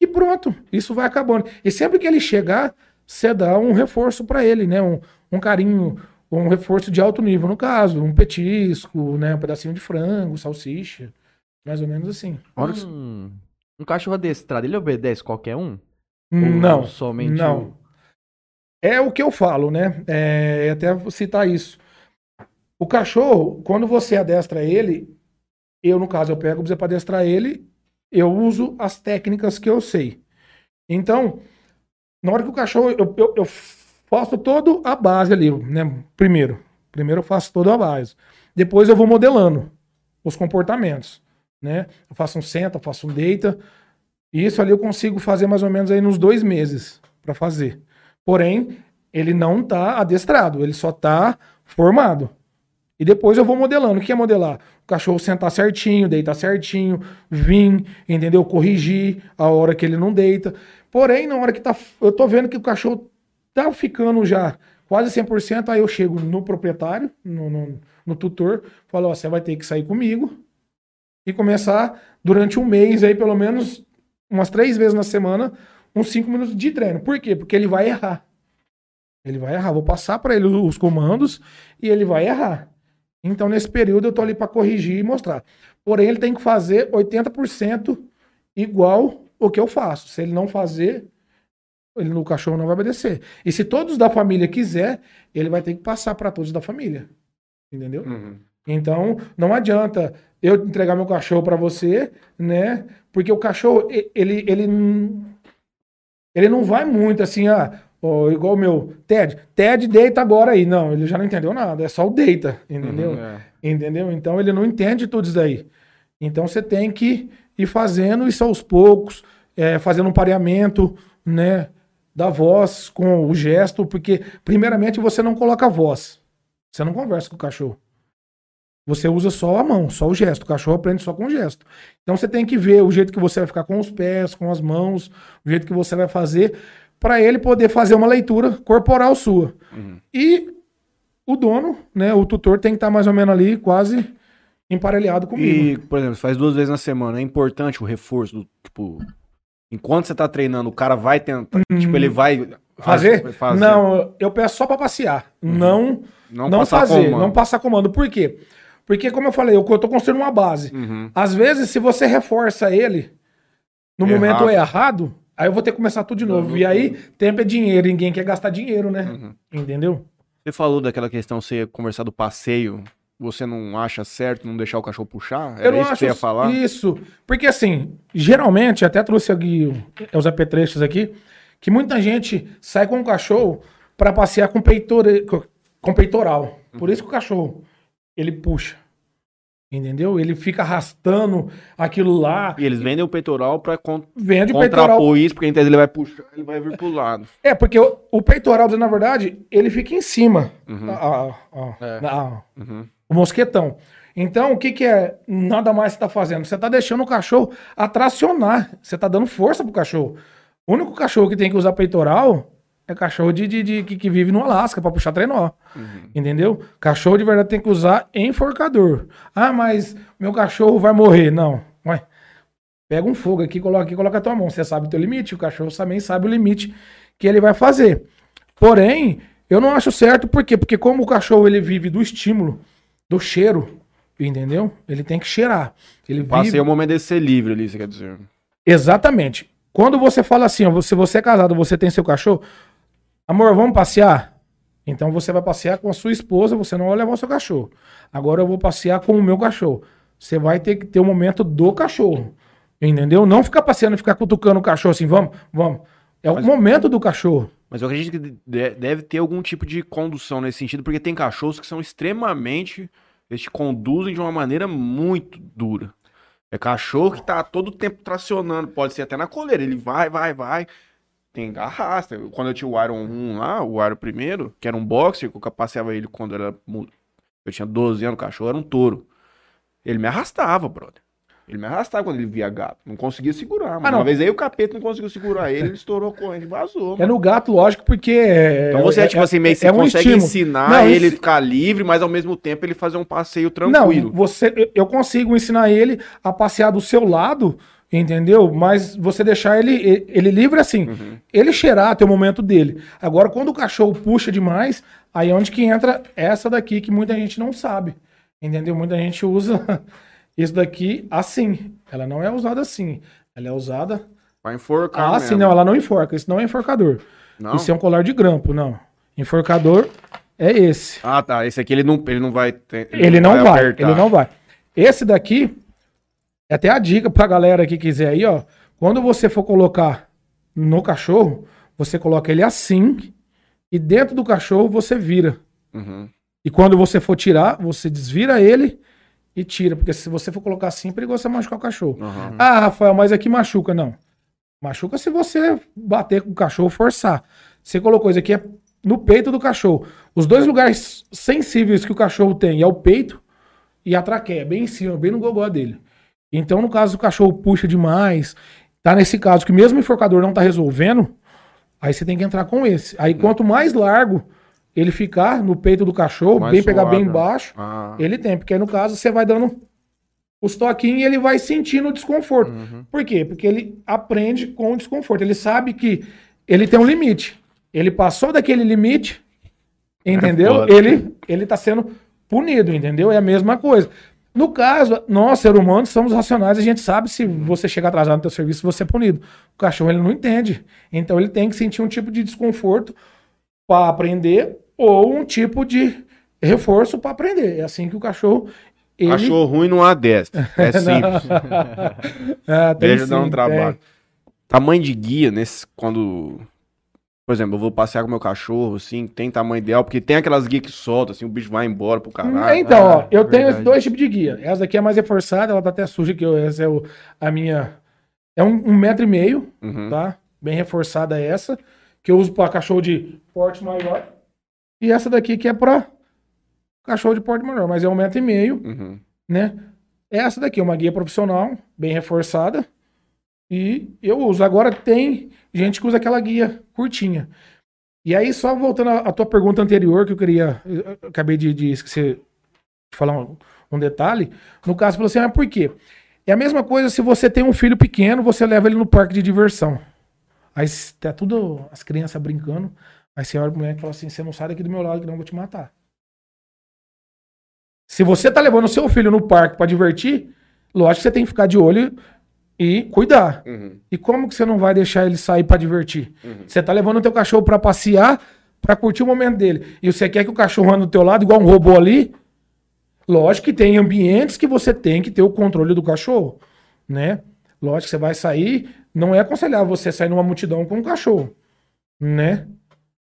E pronto, isso vai acabando. E sempre que ele chegar, você dá um reforço para ele, né? Um, um carinho, um reforço de alto nível, no caso, um petisco, né? Um pedacinho de frango, salsicha, mais ou menos assim. Hora que- Um, um cachorro adestrado, ele obedece qualquer um? Não, somente não. É o que eu falo, né? É, até vou citar isso. O cachorro, quando você adestra ele, eu, no caso, eu pego para adestrar ele, eu uso as técnicas que eu sei. Então, na hora que o cachorro, eu, eu, eu faço toda a base ali, né? Primeiro. Primeiro eu faço toda a base. Depois eu vou modelando os comportamentos, né? Eu faço um senta, faço um deita. E isso ali eu consigo fazer mais ou menos aí nos dois meses para fazer. Porém, ele não tá adestrado, ele só tá formado. E depois eu vou modelando. O que é modelar? O cachorro sentar certinho, deitar certinho, vir, entendeu? Corrigir a hora que ele não deita. Porém, na hora que tá. Eu tô vendo que o cachorro tá ficando já quase 100%, aí eu chego no proprietário, no, no, no tutor, falo: Ó, você vai ter que sair comigo e começar durante um mês aí, pelo menos umas três vezes na semana, uns cinco minutos de treino. Por quê? Porque ele vai errar. Ele vai errar. Vou passar para ele os comandos e ele vai errar. Então, nesse período, eu tô ali para corrigir e mostrar. Porém, ele tem que fazer 80% igual o que eu faço. Se ele não fazer, ele no cachorro não vai obedecer. E se todos da família quiser, ele vai ter que passar para todos da família. Entendeu? Uhum. Então, não adianta eu entregar meu cachorro para você, né? Porque o cachorro, ele, ele, não- ele não vai muito assim, ah, ó, igual o meu Ted. Ted deita agora aí. Não, ele já não entendeu nada. É só o deita, entendeu? É. Entendeu? Então ele não entende tudo isso daí. Então você tem que ir fazendo isso aos poucos, é, fazendo um pareamento, né? Da voz com o gesto, porque primeiramente você não coloca a voz. Você não conversa com o cachorro. Você usa só a mão, só o gesto. O cachorro aprende só com o gesto. Então você tem que ver o jeito que você vai ficar com os pés, com as mãos, o jeito que você vai fazer, para ele poder fazer uma leitura corporal sua. Uhum. E o dono, né, o tutor tem que estar mais ou menos ali, quase emparelhado comigo. E, por exemplo, você faz duas vezes na semana. É importante o reforço do, tipo, enquanto você tá treinando, o cara vai tentar, tipo, ele vai Uhum. Fazer? vai fazer. Não, eu peço só para passear. Não, não, não, passar fazer, comando. não passar comando. Por quê? Porque, como eu falei, eu, tô construindo uma base. Uhum. Às vezes, se você reforça ele no Errado. momento errado, aí eu vou ter que começar tudo de novo. Uhum. E aí, tempo é dinheiro, ninguém quer gastar dinheiro, né? Uhum. Entendeu? Você falou daquela questão, você conversar do passeio, você não acha certo não deixar o cachorro puxar? Era eu não isso que acho você ia falar? isso. Porque assim, geralmente, até trouxe aqui os apetrechos aqui, que muita gente sai com o cachorro para passear com, peitore, com peitoral. Por Uhum. isso que o cachorro, ele puxa. Entendeu? Ele fica arrastando aquilo lá. E eles vendem o peitoral pra con Vende o peitoral. contrapor isso, porque então ele vai puxar, ele vai vir pro lado. É, porque o, o peitoral, na verdade, ele fica em cima. Uhum. A- a- a- É. a- Uhum. o mosquetão. Então, o que, que é nada mais você está fazendo? Você está deixando o cachorro atracionar. Você está dando força pro cachorro. O único cachorro que tem que usar peitoral é cachorro de, de- de- que, que vive no Alasca para puxar trenó. Uhum. Entendeu? Cachorro de verdade tem que usar enforcador. Ah, mas meu cachorro vai morrer. Não. Ué. Pega um fogo aqui, coloca aqui, coloca a tua mão. Você sabe o teu limite, o cachorro também sabe o limite que ele vai fazer. Porém, eu não acho certo, por quê? Porque como o cachorro ele vive do estímulo, do cheiro, entendeu? Ele tem que cheirar. Ele Passei vive... o momento de ser livre ali, você quer dizer. Exatamente. Quando você fala assim, ó, se você é casado, você tem seu cachorro, amor, vamos passear? Então você vai passear com a sua esposa, você não vai levar o seu cachorro. Agora eu vou passear com o meu cachorro. Você vai ter que ter o momento do cachorro. Entendeu? Não ficar passeando e ficar cutucando o cachorro assim, vamos, vamos. É o Mas- momento do cachorro. Mas eu acredito que de- deve ter algum tipo de condução nesse sentido, porque tem cachorros que são extremamente. Eles te conduzem de uma maneira muito dura. É cachorro que tá todo o tempo tracionando, pode ser até na coleira. Ele vai, vai, vai. Tem arrasta. Quando eu tinha o Iron 1 lá, o Iron primeiro, que era um boxer, que eu passeava ele quando era. Eu tinha 12 anos, o cachorro era um touro. Ele me arrastava, brother. Ele me arrastava quando ele via gato. Não conseguia segurar. Mas Ah, não. uma vez aí o capeta não conseguiu segurar ele, ele estourou a corrente vazou. É no gato, lógico, porque. é- Então você é, tipo assim, meio que você é um consegue estímulo. ensinar Não, ele isso- ficar livre, mas ao mesmo tempo ele fazer um passeio Não, tranquilo. você, eu- eu consigo ensinar ele a passear do seu lado, entendeu? Mas você deixar ele, ele, ele livre assim. Uhum. Ele cheirar até o momento dele. Agora, quando o cachorro puxa demais, aí é onde que entra essa daqui que muita gente não sabe. Entendeu? Muita gente usa isso daqui assim. Ela não é usada assim. Ela é usada Vai enforcar assim, mesmo. não. Ela não enforca. Isso não é enforcador. Não? Isso é um colar de grampo, não. Enforcador é esse. Ah, tá. Esse aqui ele não, ele não vai... ter- Ele não vai, apertar. ele não vai. Esse daqui, é até a dica pra galera que quiser aí, ó. Quando você for colocar no cachorro, você coloca ele assim e dentro do cachorro você vira. Uhum. E quando você for tirar, você desvira ele e tira. Porque se você for colocar assim, é perigoso você machucar o cachorro. Uhum. Ah, Rafael, mas aqui machuca. Não. Machuca se você bater com o cachorro forçar. Você colocou isso aqui é no peito do cachorro. Os dois lugares sensíveis que o cachorro tem é o peito e a traqueia, bem em cima, bem no gogó dele. Então, no caso, o cachorro puxa demais, tá nesse caso que mesmo o enforcador não tá resolvendo, aí você tem que entrar com esse. Aí, quanto mais largo ele ficar no peito do cachorro, Mais bem pegar bem suave, né? embaixo, Ah, ele tem. Porque aí, no caso, você vai dando os toquinhos e ele vai sentindo o desconforto. Uhum. Por quê? Porque ele aprende com o desconforto. Ele sabe que ele tem um limite. Ele passou daquele limite, entendeu? foda. ele, ele tá sendo punido, entendeu? É a mesma coisa. No caso, nós, seres humanos, somos racionais, a gente sabe se você chegar atrasado no teu serviço, você é punido. O cachorro, ele não entende. Então, ele tem que sentir um tipo de desconforto para aprender ou um tipo de reforço para aprender. É assim que o cachorro... Ele... Cachorro ruim não adestra. É simples. É, tem Deixa dar um trabalho. tem. Tamanho de guia nesse. Quando. Por exemplo, eu vou passear com meu cachorro, assim, tem tamanho ideal, porque tem aquelas guias que soltam, assim, o bicho vai embora pro caralho. Então, ó, Ah, eu tenho verdade. dois tipos de guia. Essa daqui é mais reforçada, ela tá até suja, que eu, essa é o, a minha. É um, um metro e meio, Uhum. tá? Bem reforçada essa, que eu uso para cachorro de porte maior. E essa daqui que é para cachorro de porte menor, mas é um metro e meio, Uhum. né? Essa daqui é uma guia profissional, bem reforçada. E eu uso. Agora tem gente que usa aquela guia curtinha. E aí, só voltando à tua pergunta anterior, que eu queria. Eu acabei de, de esquecer de falar um, um detalhe. No caso, falou assim: ah, por quê? É a mesma coisa se você tem um filho pequeno, você leva ele no parque de diversão. Aí tá tudo as crianças brincando. Aí você olha pro moleque e fala assim: você não sai daqui do meu lado que não vou te matar. Se você tá levando seu filho no parque pra divertir, lógico que você tem que ficar de olho e cuidar. Uhum. E como que você não vai deixar ele sair pra divertir? Uhum. Você tá levando o teu cachorro pra passear, pra curtir o momento dele. E você quer que o cachorro ande do teu lado igual um robô ali? Lógico que tem ambientes que você tem que ter o controle do cachorro, né? Lógico que você vai sair, não é aconselhável você sair numa multidão com um cachorro, né?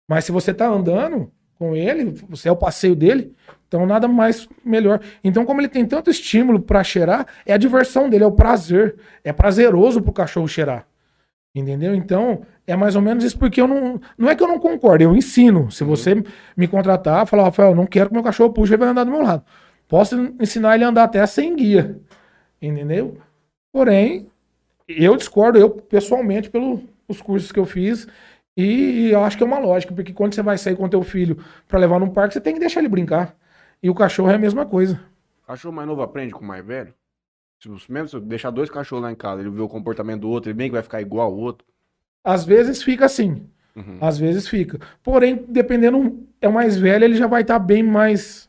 Mas se você tá andando com ele, você é o passeio dele, então nada mais melhor. Então, como ele tem tanto estímulo pra cheirar, é a diversão dele, é o prazer. É prazeroso pro cachorro cheirar. Entendeu? Então, é mais ou menos isso, porque eu não. Não é que eu não concordo, eu ensino. Se você me contratar, falar, Rafael, não quero que meu cachorro puxe, ele vai andar do meu lado. Posso ensinar ele a andar até sem guia. Entendeu? Porém, eu discordo, eu pessoalmente, pelos cursos que eu fiz. E eu acho que é uma lógica, porque quando você vai sair com teu filho pra levar num parque, você tem que deixar ele brincar. E o cachorro é a mesma coisa. Cachorro mais novo aprende com o mais velho? Mesmo se eu deixar dois cachorros lá em casa, ele vê o comportamento do outro, ele bem que vai ficar igual ao outro. Às vezes fica assim. Uhum. Às vezes fica. Porém, dependendo, é o mais velho, ele já vai estar bem mais.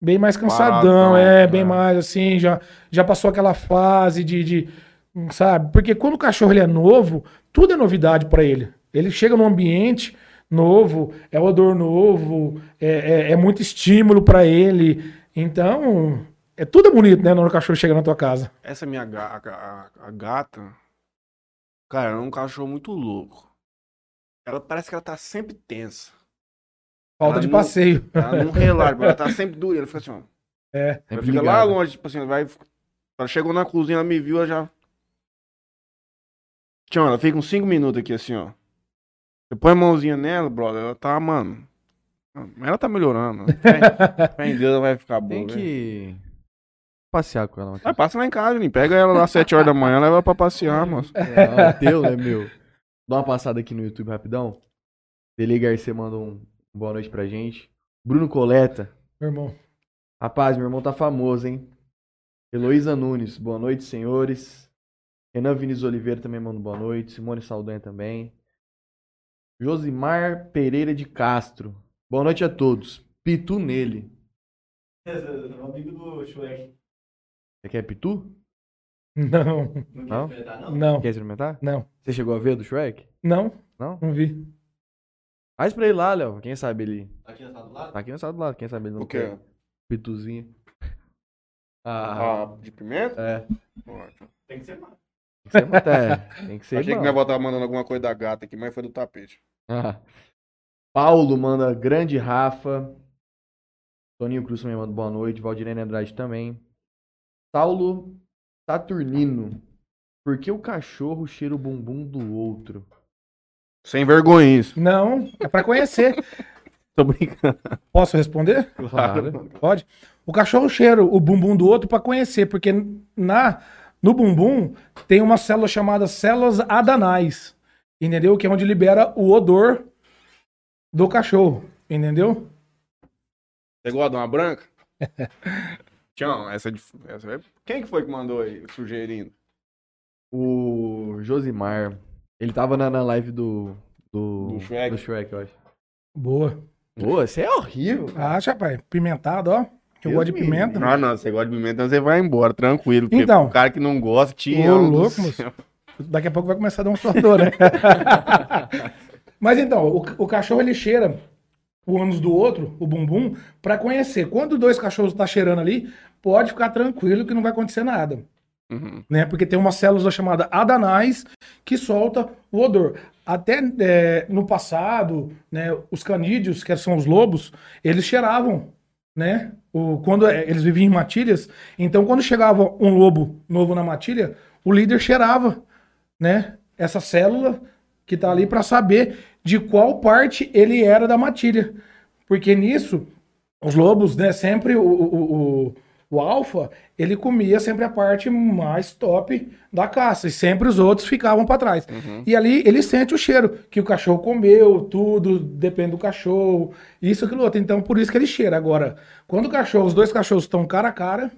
Bem mais cansadão, Paradão, é, bem é. mais assim, já, já passou aquela fase de, de. Sabe? Porque quando o cachorro ele é novo, tudo é novidade pra ele. Ele chega num ambiente novo, é odor novo, é, é, é muito estímulo pra ele. Então, é tudo bonito, né? Quando o cachorro chega na tua casa. Essa minha ga- a, a- a gata, cara, é um cachorro muito louco. Ela parece que ela tá sempre tensa. Falta Ela de não- passeio. Ela não relaxa, ela tá sempre dura. Ela fica assim, ó. É. Ela fica lá ligado. longe, tipo assim, ela vai. Ela chegou na cozinha, ela me viu, ela já. Tchau, ela fica uns 5 minutos aqui assim, ó. Você põe a mãozinha nela, brother, ela tá, mano. Ela tá melhorando. Fé fé em Deus, ela vai ficar boa. Tem velho. que passear com ela. Vai, passa lá em casa, Juninho. Pega ela lá às 7 horas da manhã, leva pra passear, moço. Não, é teu, né, meu? Dá uma passada aqui no YouTube rapidão. Dele Garcia manda um boa noite pra gente. Bruno Coleta. Meu irmão. Rapaz, meu irmão tá famoso, hein? Heloísa Nunes, boa noite, senhores. Renan Vinícius Oliveira também manda boa noite. Simone Saldanha também. Josimar Pereira de Castro. Boa noite a todos. Pitu nele. amigo do Shrek. Você quer pitu? Não, Não Não? não? não, Quer experimentar? não, Você chegou a ver do Shrek? não, Não? não vi. Faz pra ele lá, Léo. Quem sabe ele. Aqui na sala do lado? Tá aqui no estado do lado. Quem sabe ele não O quê? quer pituzinho. Ah, Ah, de pimenta? é. Ótimo. Tem que ser mais. Tem que ser, é, tem que ser Achei que bom. minha avó tava mandando alguma coisa da gata aqui, mas foi do tapete. Ah. Paulo manda grande Rafa. Toninho Cruz também manda boa noite. Valdirene Andrade também. Saulo Saturnino. Por que o cachorro cheira o bumbum do outro? Sem vergonha isso. Não, é pra conhecer. Tô brincando. Posso responder? Claro. Pode. O cachorro cheira o bumbum do outro para conhecer, porque na no bumbum tem uma célula chamada células adanais, entendeu? Que é onde libera o odor do cachorro, entendeu? Você gosta de uma branca? Tchau, essa, é de- essa é... Quem que foi que mandou aí, sugerindo? O Josimar, ele tava na, na live do. Do, Do Shrek. do Shrek, eu acho. Boa. Pô, você é horrível. cara. Acha, pai? Pimentado, ó. Eu gosto de me pimenta. Não, não, você gosta de pimenta, então você vai embora, tranquilo. Porque Então. o cara que não gosta, te Ô, louco, moço. Daqui a pouco vai começar a dar um suador, né? Mas então, o, o cachorro ele cheira o ânus do outro, o bumbum, pra conhecer. Quando dois cachorros tá cheirando ali, pode ficar tranquilo que não vai acontecer nada. Uhum. né? Porque tem uma célula chamada adanais que solta o odor. Até é, no passado, né, os canídeos, que são os lobos, eles cheiravam, né? O, quando é, eles viviam em matilhas, então quando chegava um lobo novo na matilha, o líder cheirava, né? Essa célula que tá ali para saber de qual parte ele era da matilha. Porque nisso, os lobos, né, sempre o, o, o, o alfa, ele comia sempre a parte mais top da caça, e sempre os outros ficavam para trás. E ali ele sente o cheiro, que o cachorro comeu, tudo, depende do cachorro, isso, aquilo outro. Então, por isso que ele cheira. Agora, quando o cachorro, os dois cachorros estão cara a cara,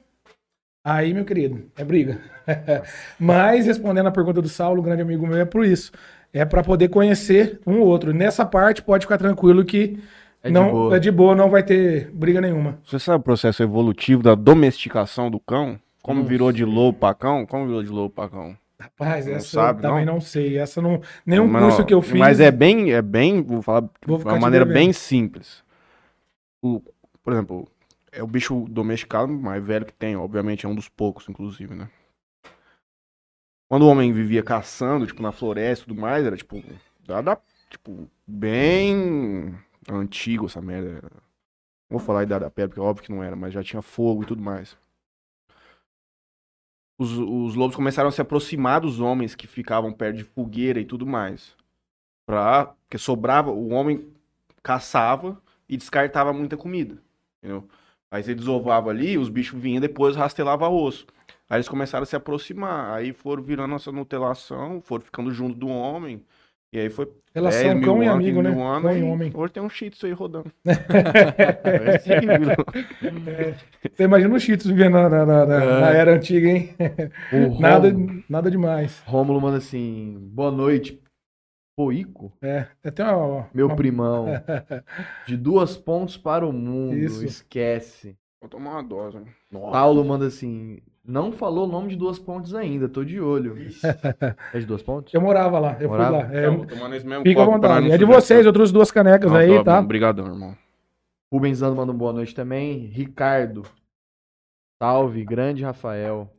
aí, meu querido, é briga. Mas, respondendo a pergunta do Saulo, grande amigo meu, é por isso. É para poder conhecer um ou outro. Nessa parte, pode ficar tranquilo que É de não, boa. é de boa, não vai ter briga nenhuma. Você sabe o processo evolutivo da domesticação do cão? Como Não virou de lobo pra cão? Como virou de lobo pra cão? Rapaz, Não essa sabe, eu também não? não? sei. Essa não. Nenhum Mas, curso que eu fiz. Mas é bem, é bem, vou falar Vou de ficar uma maneira devendo. bem simples. O, por exemplo, é o bicho domesticado mais velho que tem, obviamente é um dos poucos, inclusive, né? Quando o homem vivia caçando, tipo, na floresta e tudo mais, era tipo, da- tipo, bem antigo essa merda. Não vou falar a idade da pedra, porque é óbvio que não era, mas já tinha fogo e tudo mais. Os, os lobos começaram a se aproximar dos homens que ficavam perto de fogueira e tudo mais. Pra, porque sobrava, o homem caçava e descartava muita comida. Entendeu? Aí você desovava ali, os bichos vinham depois rastelava osso. Aí eles começaram a se aproximar, aí foram virando essa nutelação, foram ficando junto do homem. E aí foi Relação 10 mil cão e anos, amigo, 15 né? Cão e homem. Hoje tem um shih tzu aí rodando. É. Você imagina o Cheetos vivendo na, na- na- É. na era antiga, hein? O Nada, nada demais. Rômulo manda assim: boa noite, Poico, É, até uma, meu uma- primão. De duas pontos para o mundo, Isso. esquece. Vou tomar uma dose. Paulo manda assim: não falou o nome de duas pontes ainda, tô de olho. É de duas pontes? Eu morava lá, eu Morava? fui lá. É, mesmo fica à vontade. É de vocês, eu trouxe duas canecas Não, aí, tá? Obrigadão, irmão. Rubens Ando manda um boa noite também. Ricardo. Salve, grande Rafael.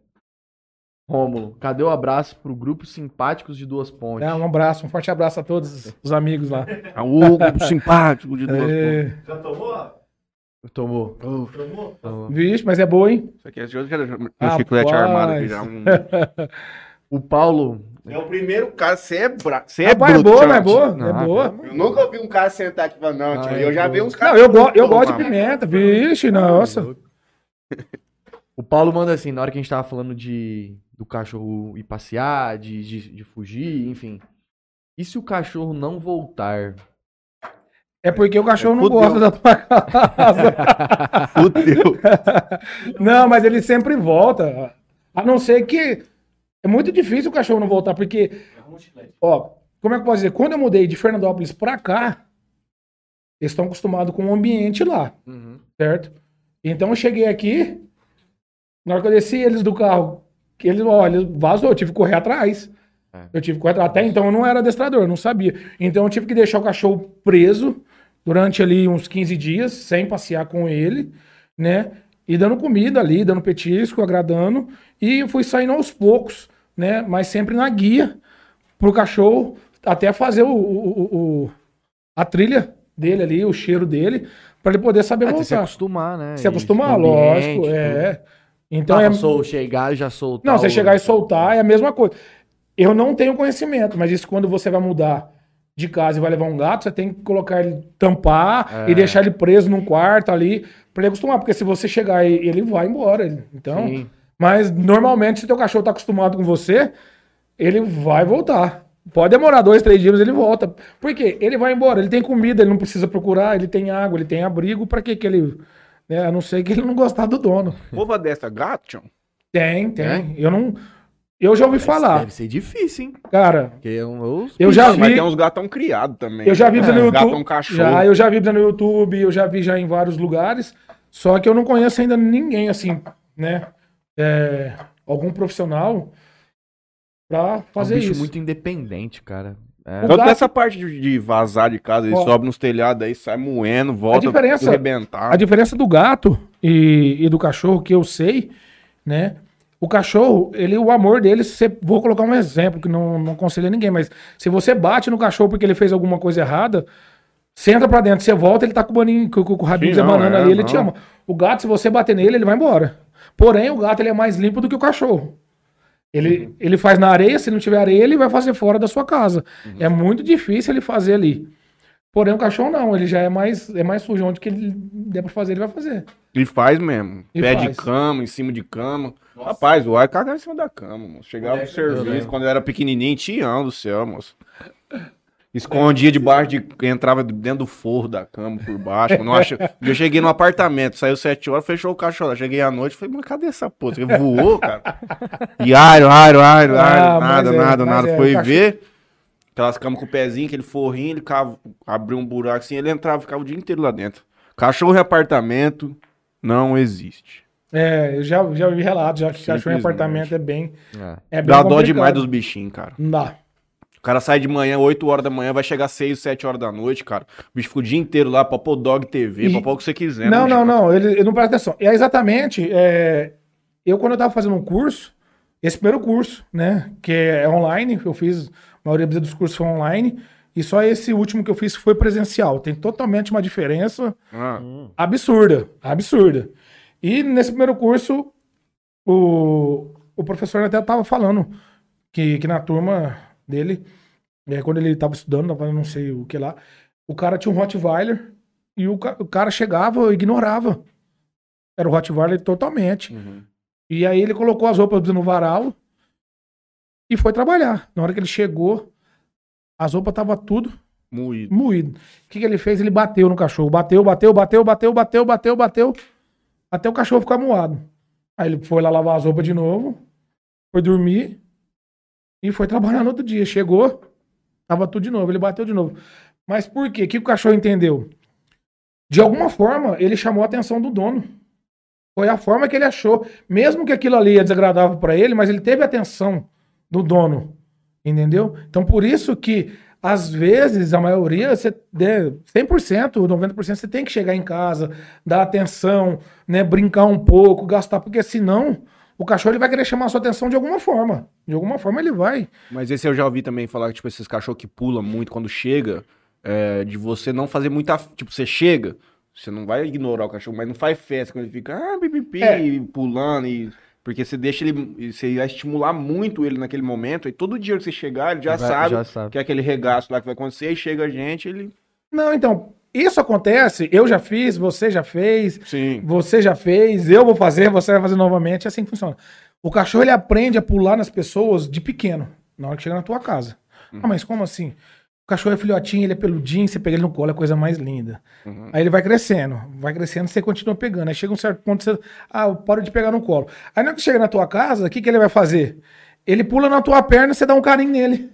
Rômulo, cadê o abraço pro grupo Simpáticos de Duas Pontes? É, um abraço, um forte abraço a todos os amigos lá. O grupo simpático de duas. É, Já tomou? Tomou. Tomou? Tomou. vixe, mas é boa, hein? Isso aqui é de Rapaz. chiclete armado aqui já. Um... O Paulo. É o primeiro cara, você é, bra... você é Rapaz, é bruto, boa, não é boa? Não, é boa. Eu nunca ouvi um cara sentar aqui e falar, não, Ah, tio, é eu já vi boa. uns Não, caras... eu, go eu gosto de pimenta, vixe, nossa. O Paulo manda assim, na hora que a gente tava falando de do cachorro ir passear, de, de, de fugir, enfim. E se o cachorro não voltar? É porque o cachorro não Fudeu. gosta da tua casa. Fudeu. Não, mas ele sempre volta. A não ser que. É muito difícil o cachorro não voltar, porque. Ó, como é que eu posso dizer? Quando eu mudei de Fernandópolis pra cá, eles estão acostumados com o ambiente lá, certo? Então eu cheguei aqui, na hora que eu desci eles do carro, que eles, ó, eles vazou, eu tive que correr atrás. É. Eu tive que correr atrás. Até então eu não era adestrador, eu não sabia. Então eu tive que deixar o cachorro preso durante ali uns 15 dias, sem passear com ele, né? E dando comida ali, dando petisco, agradando. E eu fui saindo aos poucos, né? Mas sempre na guia pro cachorro até fazer o, o- o- a trilha dele ali, o cheiro dele, para ele poder saber É, tem que se voltar. acostumar, né? Se acostumar, ambiente, lógico, tudo. é. Então Então é. sou chegar e já soltar. Não, você o- chegar e soltar é a mesma coisa. Eu não tenho conhecimento, mas isso quando você vai mudar de casa e vai levar um gato, você tem que colocar ele, tampar É. e deixar ele preso num quarto ali, pra ele acostumar, porque se você chegar e ele vai embora. ele- Então, Sim. mas normalmente se teu cachorro tá acostumado com você, ele vai voltar. Pode demorar dois, três dias, ele volta. Por quê? Ele vai embora, ele tem comida, ele não precisa procurar, ele tem água, ele tem abrigo, pra que que ele... né, a não ser que ele não gostar do dono. Ova dessa gato. Tem, tem. Eu não... Eu já ouvi falar. Deve ser difícil, hein? Cara, Porque é um, os eu já Mas vi... tem uns gatão criados também. Eu já vi no É, YouTube. Gatão cachorro. Já, eu já vi no YouTube, eu já vi já em vários lugares. Só que eu não conheço ainda ninguém assim, né? É, algum profissional pra fazer é um bicho isso. muito independente, cara. É, Tanto gato- dessa parte de de vazar de casa, ele Ó. sobe nos telhados aí, sai moendo, volta diferença- arrebentar. A diferença do gato e, e do cachorro, que eu sei, né? O cachorro, ele, o amor dele, você, vou colocar um exemplo que não, não aconselho ninguém, mas se você bate no cachorro porque ele fez alguma coisa errada, você entra pra dentro, você volta, ele tá com o, baninho, com, com o rabinho Sim, não, banana é, ali, ele te não. ama. O gato, se você bater nele, ele vai embora. Porém, o gato ele é mais limpo do que o cachorro. Ele, ele faz na areia, se não tiver areia, ele vai fazer fora da sua casa. É muito difícil ele fazer ali. Porém, o cachorro não, ele já é mais, é mais sujo. Onde que ele der pra fazer, ele vai fazer. E faz mesmo. E Pé faz. de cama, em cima de cama. Rapaz, o ar cagava em cima da cama, moço. Chegava pro Eu serviço, lembro. quando eu era pequenininho, tião do céu, moço. Escondia debaixo de. Entrava dentro do forro da cama por baixo. Não acha... Eu cheguei no apartamento, saiu sete horas, fechou o cachorro. Cheguei à noite, falei, mas cadê essa porra? Ele voou, cara. E aro, aro, aro, Ah, aro, mas nada, é, nada, nada. é, Foi ver. Aquelas camas com o pezinho, aquele forrinho, ele cava, abriu um buraco assim, ele entrava, ficava o dia inteiro lá dentro. Cachorro em apartamento não existe. É, eu já, já ouvi relatos, já que cachorro em apartamento é bem. é. É bem Dá dó demais dos bichinhos, cara. Não dá. O cara sai de manhã, 8 horas da manhã, vai chegar 6, 7 horas da noite, cara. O bicho fica o dia inteiro lá pra pôr dog TV, E- pra pôr o que você quiser. não, né, não, bicho? não, ele, ele não presta atenção. É exatamente. é, eu, quando eu tava fazendo um curso, esse primeiro curso, né, que é online, eu fiz, a maioria dos cursos foi online, e só esse último que eu fiz foi presencial. Tem totalmente uma diferença Ah, absurda, absurda. E nesse primeiro curso, o, o professor até estava falando que, que na turma dele, é, quando ele estava estudando, tava não sei o que lá, o cara tinha um Rottweiler e o, o cara chegava e ignorava. Era o Rottweiler totalmente. uhum. E aí ele colocou as roupas no varal e foi trabalhar. Na hora que ele chegou, as roupas estavam tudo Moído. moído. O que, que ele fez? Ele bateu no cachorro. Bateu, bateu, bateu, bateu, bateu, bateu, bateu. Até o cachorro ficar moado. Aí ele foi lá lavar as roupas de novo. Foi dormir. E foi trabalhar no outro dia. Chegou, tava tudo de novo. Ele bateu de novo. Mas por quê? O que o cachorro entendeu? De alguma forma, ele chamou a atenção do dono. Foi a forma que ele achou. Mesmo que aquilo ali é desagradável para ele, mas ele teve atenção do dono. Entendeu? Então, por isso que, às vezes, a maioria, você, né, 100%, 90%, você tem que chegar em casa, dar atenção, né, brincar um pouco, gastar, porque senão o cachorro ele vai querer chamar a sua atenção de alguma forma. De alguma forma ele vai. Mas esse eu já ouvi também falar que, tipo, esses cachorros que pulam muito quando chega, é, de você não fazer muita. Tipo, você chega, você não vai ignorar o cachorro, mas não faz festa quando ele fica, ah, pipipi, É. pulando, e. Porque você deixa ele. Você vai estimular muito ele naquele momento, e todo dia que você chegar, ele já Vai- sabe já sabe. que é aquele regaço lá que vai acontecer, aí chega a gente, ele. Não, então, isso acontece, eu já fiz, você já fez, Sim. Você já fez, eu vou fazer, você vai fazer novamente, é assim que funciona. O cachorro ele aprende a pular nas pessoas de pequeno, na hora que chega na tua casa. Ah, mas como assim? O cachorro é filhotinho, ele é peludinho, você pega ele no colo, é a coisa mais linda. Uhum. Aí ele vai crescendo, vai crescendo, você continua pegando. Aí chega um certo ponto, você, ah, para de pegar no colo. Aí na hora que chega na tua casa, o que, que ele vai fazer? Ele pula na tua perna e você dá um carinho nele.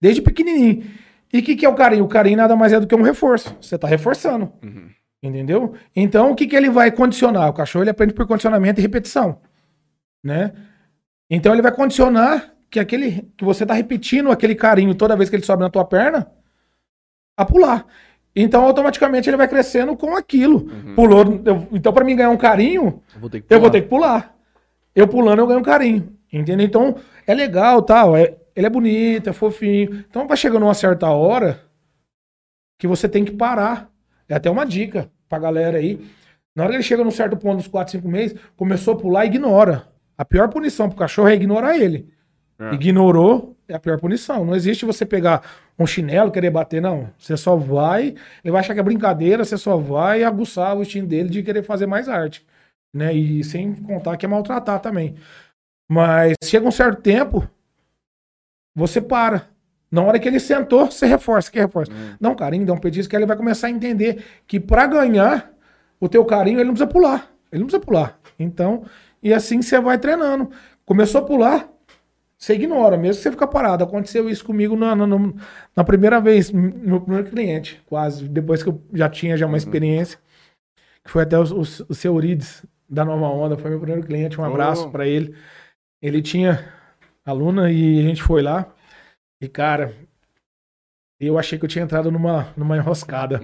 Desde pequenininho. E o que, que é o carinho? O carinho nada mais é do que um reforço. Você tá reforçando. Uhum. Entendeu? Então, o que, que ele vai condicionar? O cachorro ele aprende por condicionamento e repetição. Né? Então, ele vai condicionar que, aquele, que você tá repetindo aquele carinho toda vez que ele sobe na tua perna a pular. Então, automaticamente, ele vai crescendo com aquilo. Pulou. eu- então, para mim ganhar um carinho, Eu vou ter que eu vou pular. ter que pular. Eu pulando, eu ganho um carinho. Entendeu? Então, é legal, tal. É, ele é bonito, é fofinho. Então, vai chegando uma certa hora que você tem que parar. É até uma dica pra galera aí. Na hora que ele chega num certo ponto, dos 4, 5 meses, começou a pular, ignora. A pior punição pro cachorro é ignorar ele. É. Ignorou, é a pior punição. Não existe você pegar um chinelo querer bater, não. Você só vai, ele vai achar que é brincadeira, você só vai aguçar o instinto dele de querer fazer mais arte. Né? E sem contar que é maltratar também. Mas chega um certo tempo, você para. Na hora que ele sentou, você reforça, que reforça. Hum. Não, carinho, dá um petisco, que ele vai começar a entender que pra ganhar o teu carinho, ele não precisa pular. Ele não precisa pular. Então, e assim você vai treinando. Começou a pular, você ignora, mesmo você fica parado. Aconteceu isso comigo na, na, na primeira vez, no meu primeiro cliente, quase. Depois que eu já tinha já uma experiência. Que foi até o, o, o seu Eurides, da Nova Onda, foi meu primeiro cliente. Um abraço Oh. pra ele. Ele tinha aluna e a gente foi lá. E, cara, eu achei que eu tinha entrado numa, numa enroscada.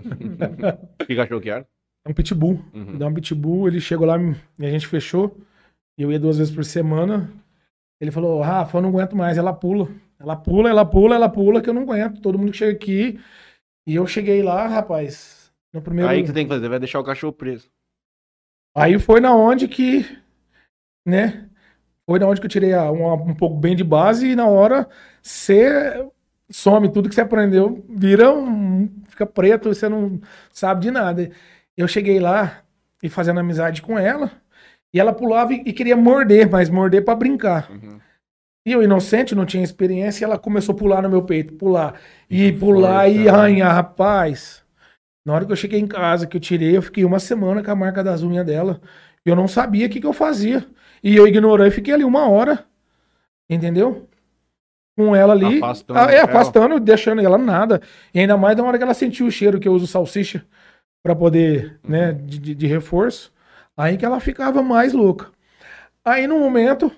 O que achou que era? um pitbull. Uhum. Dá um pitbull, ele chegou lá e a gente fechou. Eu ia duas vezes por semana. Ele falou, Rafa, eu não aguento mais. Ela pula. Ela pula, ela pula, ela pula, que eu não aguento. Todo mundo que chega aqui. E eu cheguei lá, rapaz. No primeiro. Aí que você tem que fazer, vai deixar o cachorro preso. Aí foi na onde que, né? Foi na onde que eu tirei uma- um pouco bem de base e na hora você some tudo que você aprendeu, vira um, fica preto, você não sabe de nada. Eu cheguei lá e fazendo amizade com ela e ela pulava e, e queria morder, mas morder pra brincar. Uhum. E eu inocente, não tinha experiência, e ela começou a pular no meu peito, pular e pular força, e arranhar, rapaz. Na hora que eu cheguei em casa, que eu tirei, eu fiquei uma semana com a marca das unhas dela. Eu não sabia o que, que eu fazia. E eu ignorei, fiquei ali uma hora. Entendeu? Com ela ali. Afastando Ah, é, ela. afastando, deixando ela nada. E ainda mais na hora que ela sentiu o cheiro que eu uso salsicha pra poder, né, de, de- de reforço. Aí que ela ficava mais louca. Aí no momento,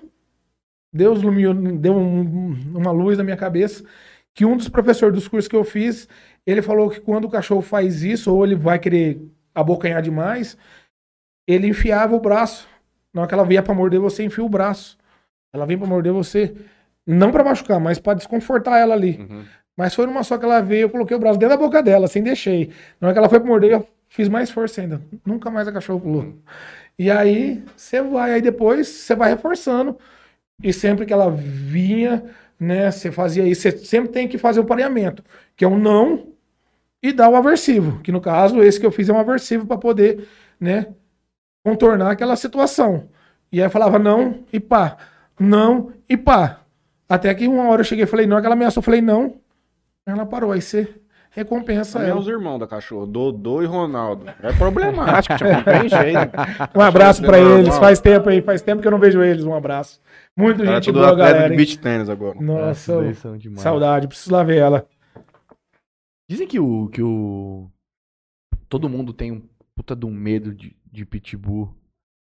Deus iluminou, deu um- uma luz na minha cabeça, que um dos professores dos cursos que eu fiz, ele falou que quando o cachorro faz isso, ou ele vai querer abocanhar demais, ele enfiava o braço. Na hora que ela vinha pra morder você, enfia o braço. Ela vem pra morder você, não pra machucar, mas pra desconfortar ela ali. Uhum. Mas foi numa só que ela veio, eu coloquei o braço dentro da boca dela, sem deixei. Na hora que ela foi pra morder, eu fiz mais força ainda. Nunca mais a cachorro pulou. E aí, você vai, aí depois você vai reforçando. E sempre que ela vinha, né, você fazia isso, você sempre tem que fazer o pareamento, que é um não e dar o aversivo, que no caso, esse que eu fiz é um aversivo para poder, né, contornar aquela situação. E aí falava não e pá, não e pá. Até que uma hora eu cheguei e falei não, aquela ameaçou, eu falei não. Ela parou, aí você recompensa Também é ela. os irmãos da cachorro, Dodô e Ronaldo. É problemático, tipo, não tem jeito. Um abraço pra Normal. eles, faz tempo aí, faz tempo que eu não vejo eles, um abraço. Muito gente boa, galera. de hein? beach tênis agora. Nossa, saudade, preciso lá ver ela. Dizem que o, que o. Todo mundo tem um puta de um medo de, de pitbull,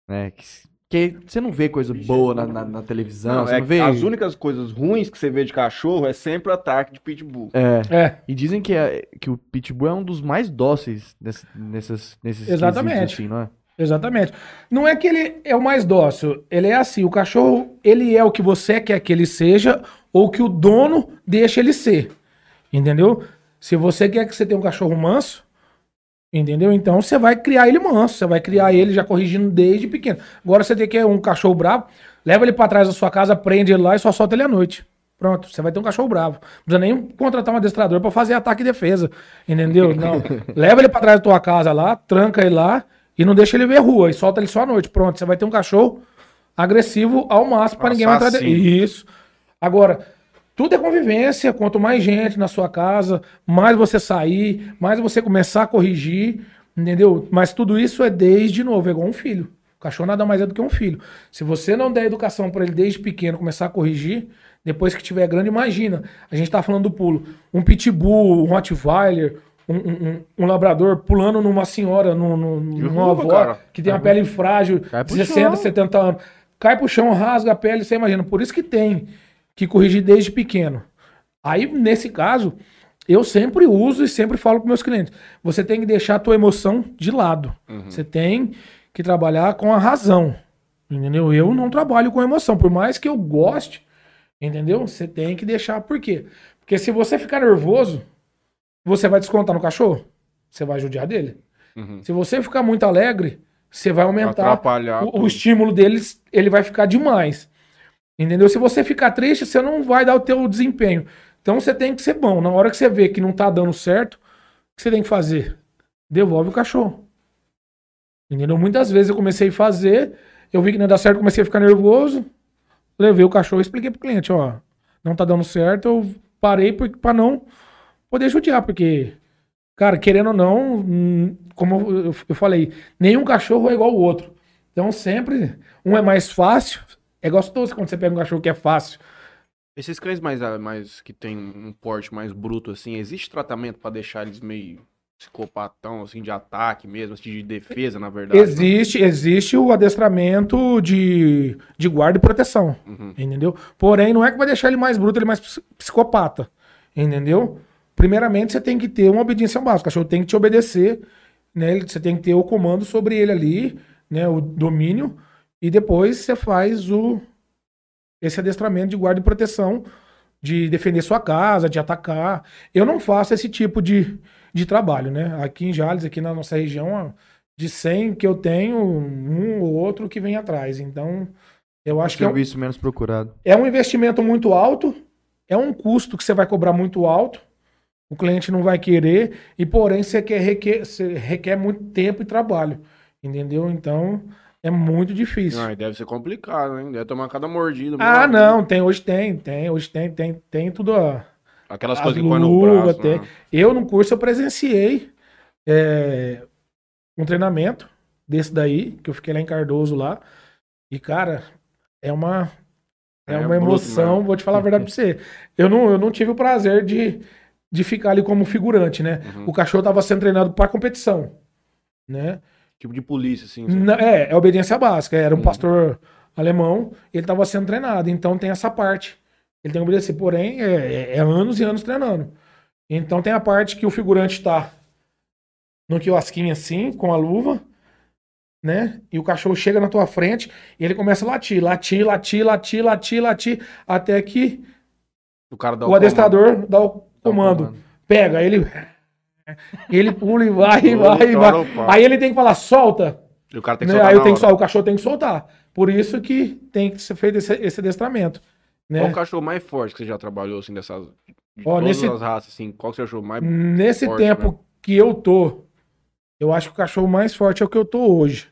né? Que, s- que você não vê coisa boa na, na, na televisão, Não, você é não vê. As únicas coisas ruins que você vê de cachorro é sempre o ataque de pitbull. É. É, E dizem que, é, que o pitbull é um dos mais dóceis nesse, nessas, nesses Exatamente. assim, não é? exatamente. Não é que ele é o mais dócil, ele é assim, o cachorro, ele é o que você quer que ele seja ou que o dono deixa ele ser. Entendeu? Se você quer que você tenha um cachorro manso, entendeu? Então você vai criar ele manso, você vai criar ele já corrigindo desde pequeno. Agora você tem que um cachorro bravo, leva ele pra trás da sua casa, prende ele lá e só solta ele à noite. Pronto, você vai ter um cachorro bravo. Não precisa nem contratar um adestrador pra fazer ataque e defesa. Entendeu? Não. leva ele pra trás da tua casa lá, tranca ele lá e não deixa ele ver rua e solta ele só à noite. Pronto, você vai ter um cachorro agressivo ao máximo pra ninguém mais dentro. Assassino. Isso. Agora, tudo é convivência. Quanto mais gente na sua casa, mais você sair, mais você começar a corrigir, entendeu? Mas tudo isso é desde novo, é igual um filho. O cachorro nada mais é do que um filho. Se você não der educação para ele desde pequeno começar a corrigir, depois que tiver grande, imagina. A gente tá falando do pulo. Um pitbull, um Rottweiler, um, um, um- labrador pulando numa senhora, num, num, numa avó cara. que tem uma pele frágil, Cai pro 60, chão. 70 anos. Cai pro chão, rasga a pele, você imagina. Por isso que tem que corrigir desde pequeno. Aí, nesse caso, eu sempre uso e sempre falo para meus clientes: você tem que deixar a tua emoção de lado. Você tem que trabalhar com a razão. Entendeu? Eu não trabalho com emoção. Por mais que eu goste, entendeu? Você tem que deixar. Por quê? Porque se você ficar nervoso, você vai descontar no cachorro. Você vai judiar dele. Uhum. Se você ficar muito alegre, você vai aumentar o, o estímulo deles, ele vai ficar demais. Entendeu? Se você ficar triste, você não vai dar o teu desempenho. Então você tem que ser bom. Na hora que você vê que não tá dando certo, o que você tem que fazer? Devolve o cachorro. Entendeu? Muitas vezes eu comecei a fazer, eu vi que não ia dar certo, comecei a ficar nervoso, levei o cachorro e expliquei pro cliente, ó, não tá dando certo, eu parei pra não poder judiar, porque, cara, querendo ou não, hum, como eu falei, nenhum cachorro é igual ao outro. Então sempre, um é mais fácil, é gostoso quando você pega um cachorro que é fácil. Esses cães mais, ah, mais que tem um porte mais bruto, assim, existe tratamento pra deixar eles meio psicopatão, assim, de ataque mesmo, assim, de defesa, na verdade? né? Existe, existe o adestramento de, de guarda e proteção. Uhum. Entendeu? Porém, não é que vai deixar ele mais bruto, ele mais ps- psicopata. Entendeu? Primeiramente, você tem que ter uma obediência básica. O cachorro tem que te obedecer, né? Você tem que ter o comando sobre ele ali, né? O domínio. E depois você faz o esse adestramento de guarda e proteção, de defender sua casa, de atacar. Eu não faço esse tipo de, de trabalho, né? Aqui em Jales, aqui na nossa região, de 100 que eu tenho, um ou outro que vem atrás. Então, eu acho que é um, Serviço menos procurado. é um investimento muito alto, é um custo que você vai cobrar muito alto, o cliente não vai querer, e porém você quer, requer, você requer muito tempo e trabalho, entendeu? Então é muito difícil. E deve ser complicado, hein? Deve tomar cada mordida. ah, amigo. não, tem, hoje tem, tem, hoje tem, tem, tem tudo. Ó. Aquelas As coisas que põe no braço. tem. né? Eu no curso eu presenciei é, um treinamento desse daí, que eu fiquei lá em Cardoso lá, e cara, é uma é, É uma bruto emoção, vou te falar a verdade pra você. Eu não, eu não tive o prazer de, de ficar ali como figurante, né? Uhum. O cachorro tava sendo treinado para competição, né? Tipo de polícia, assim. Na- é, é obediência básica. Era um Uhum. pastor alemão, ele estava sendo treinado. Então tem essa parte. Ele tem que obedecer. Porém, é, é- é anos e anos treinando. Então tem a parte que o figurante está no quiosquinho assim, com a luva, né? E o cachorro chega na tua frente e ele começa a latir, latir, latir, latir, latir, latir, até que O cara dá o adestrador dá o Dá o comando. Pega, ele. Ele pula e vai, e vai, e vai. Aí ele tem que falar, solta. E o cara tem que Né? soltar Aí eu tenho que hora. sol- o cachorro tem que soltar. Por isso que tem que ser feito esse, esse adestramento. Né? Qual o cachorro mais forte que você já trabalhou, assim, dessas... De Ó, todas nesse- as raças, assim, qual que você achou mais... Nesse forte tempo mesmo. que eu tô, eu acho que o cachorro mais forte é o que eu tô hoje.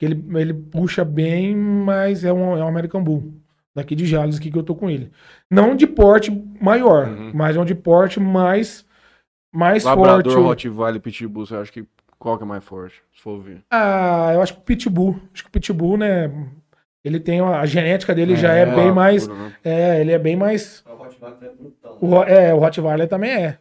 Ele, ele puxa bem, mas é um, é um American Bull. Daqui de Jales, aqui que eu tô com ele. Não de porte maior, Uhum. mas é um de porte mais, mais Labrador, forte. Rottweiler, Pitbull, você acha que... Qual que é mais forte, se for ver? Ah, eu acho que o Pitbull. Acho que o Pitbull, né? Ele tem uma, a genética dele já é É, bem mais. né? É, ele é bem mais. O Rottweiler é brutão. O, Ro- é, o Rottweiler também é.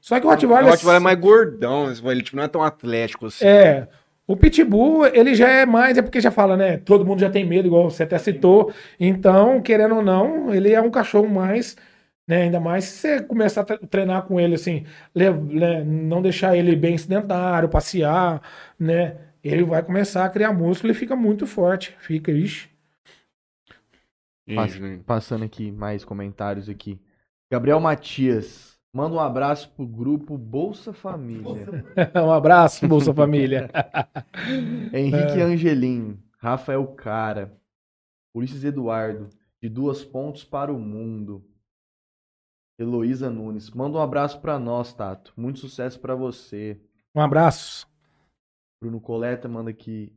Só que o O Rottweiler. Rottweiler é mais gordão, ele tipo, não é tão atlético assim. É. O Pitbull, ele já é mais, é porque já fala, né? Todo mundo já tem medo, igual você até citou. Então, querendo ou não, ele é um cachorro mais, né? Ainda mais se você começar a tre- treinar com ele, assim, né, não deixar ele bem sedentário, passear, né? Ele vai começar a criar músculo e fica muito forte. Fica, ixi. Isso? Passando aqui mais comentários aqui. Gabriel Matias. Manda um abraço pro grupo Bolsa Família. um abraço, Bolsa Família. Henrique É. Angelim. Rafael Cara. Ulisses Eduardo. De duas pontos para o mundo. Heloísa Nunes. Manda um abraço pra nós, Tato. Muito sucesso pra você. Um abraço. Bruno Coleta manda aqui.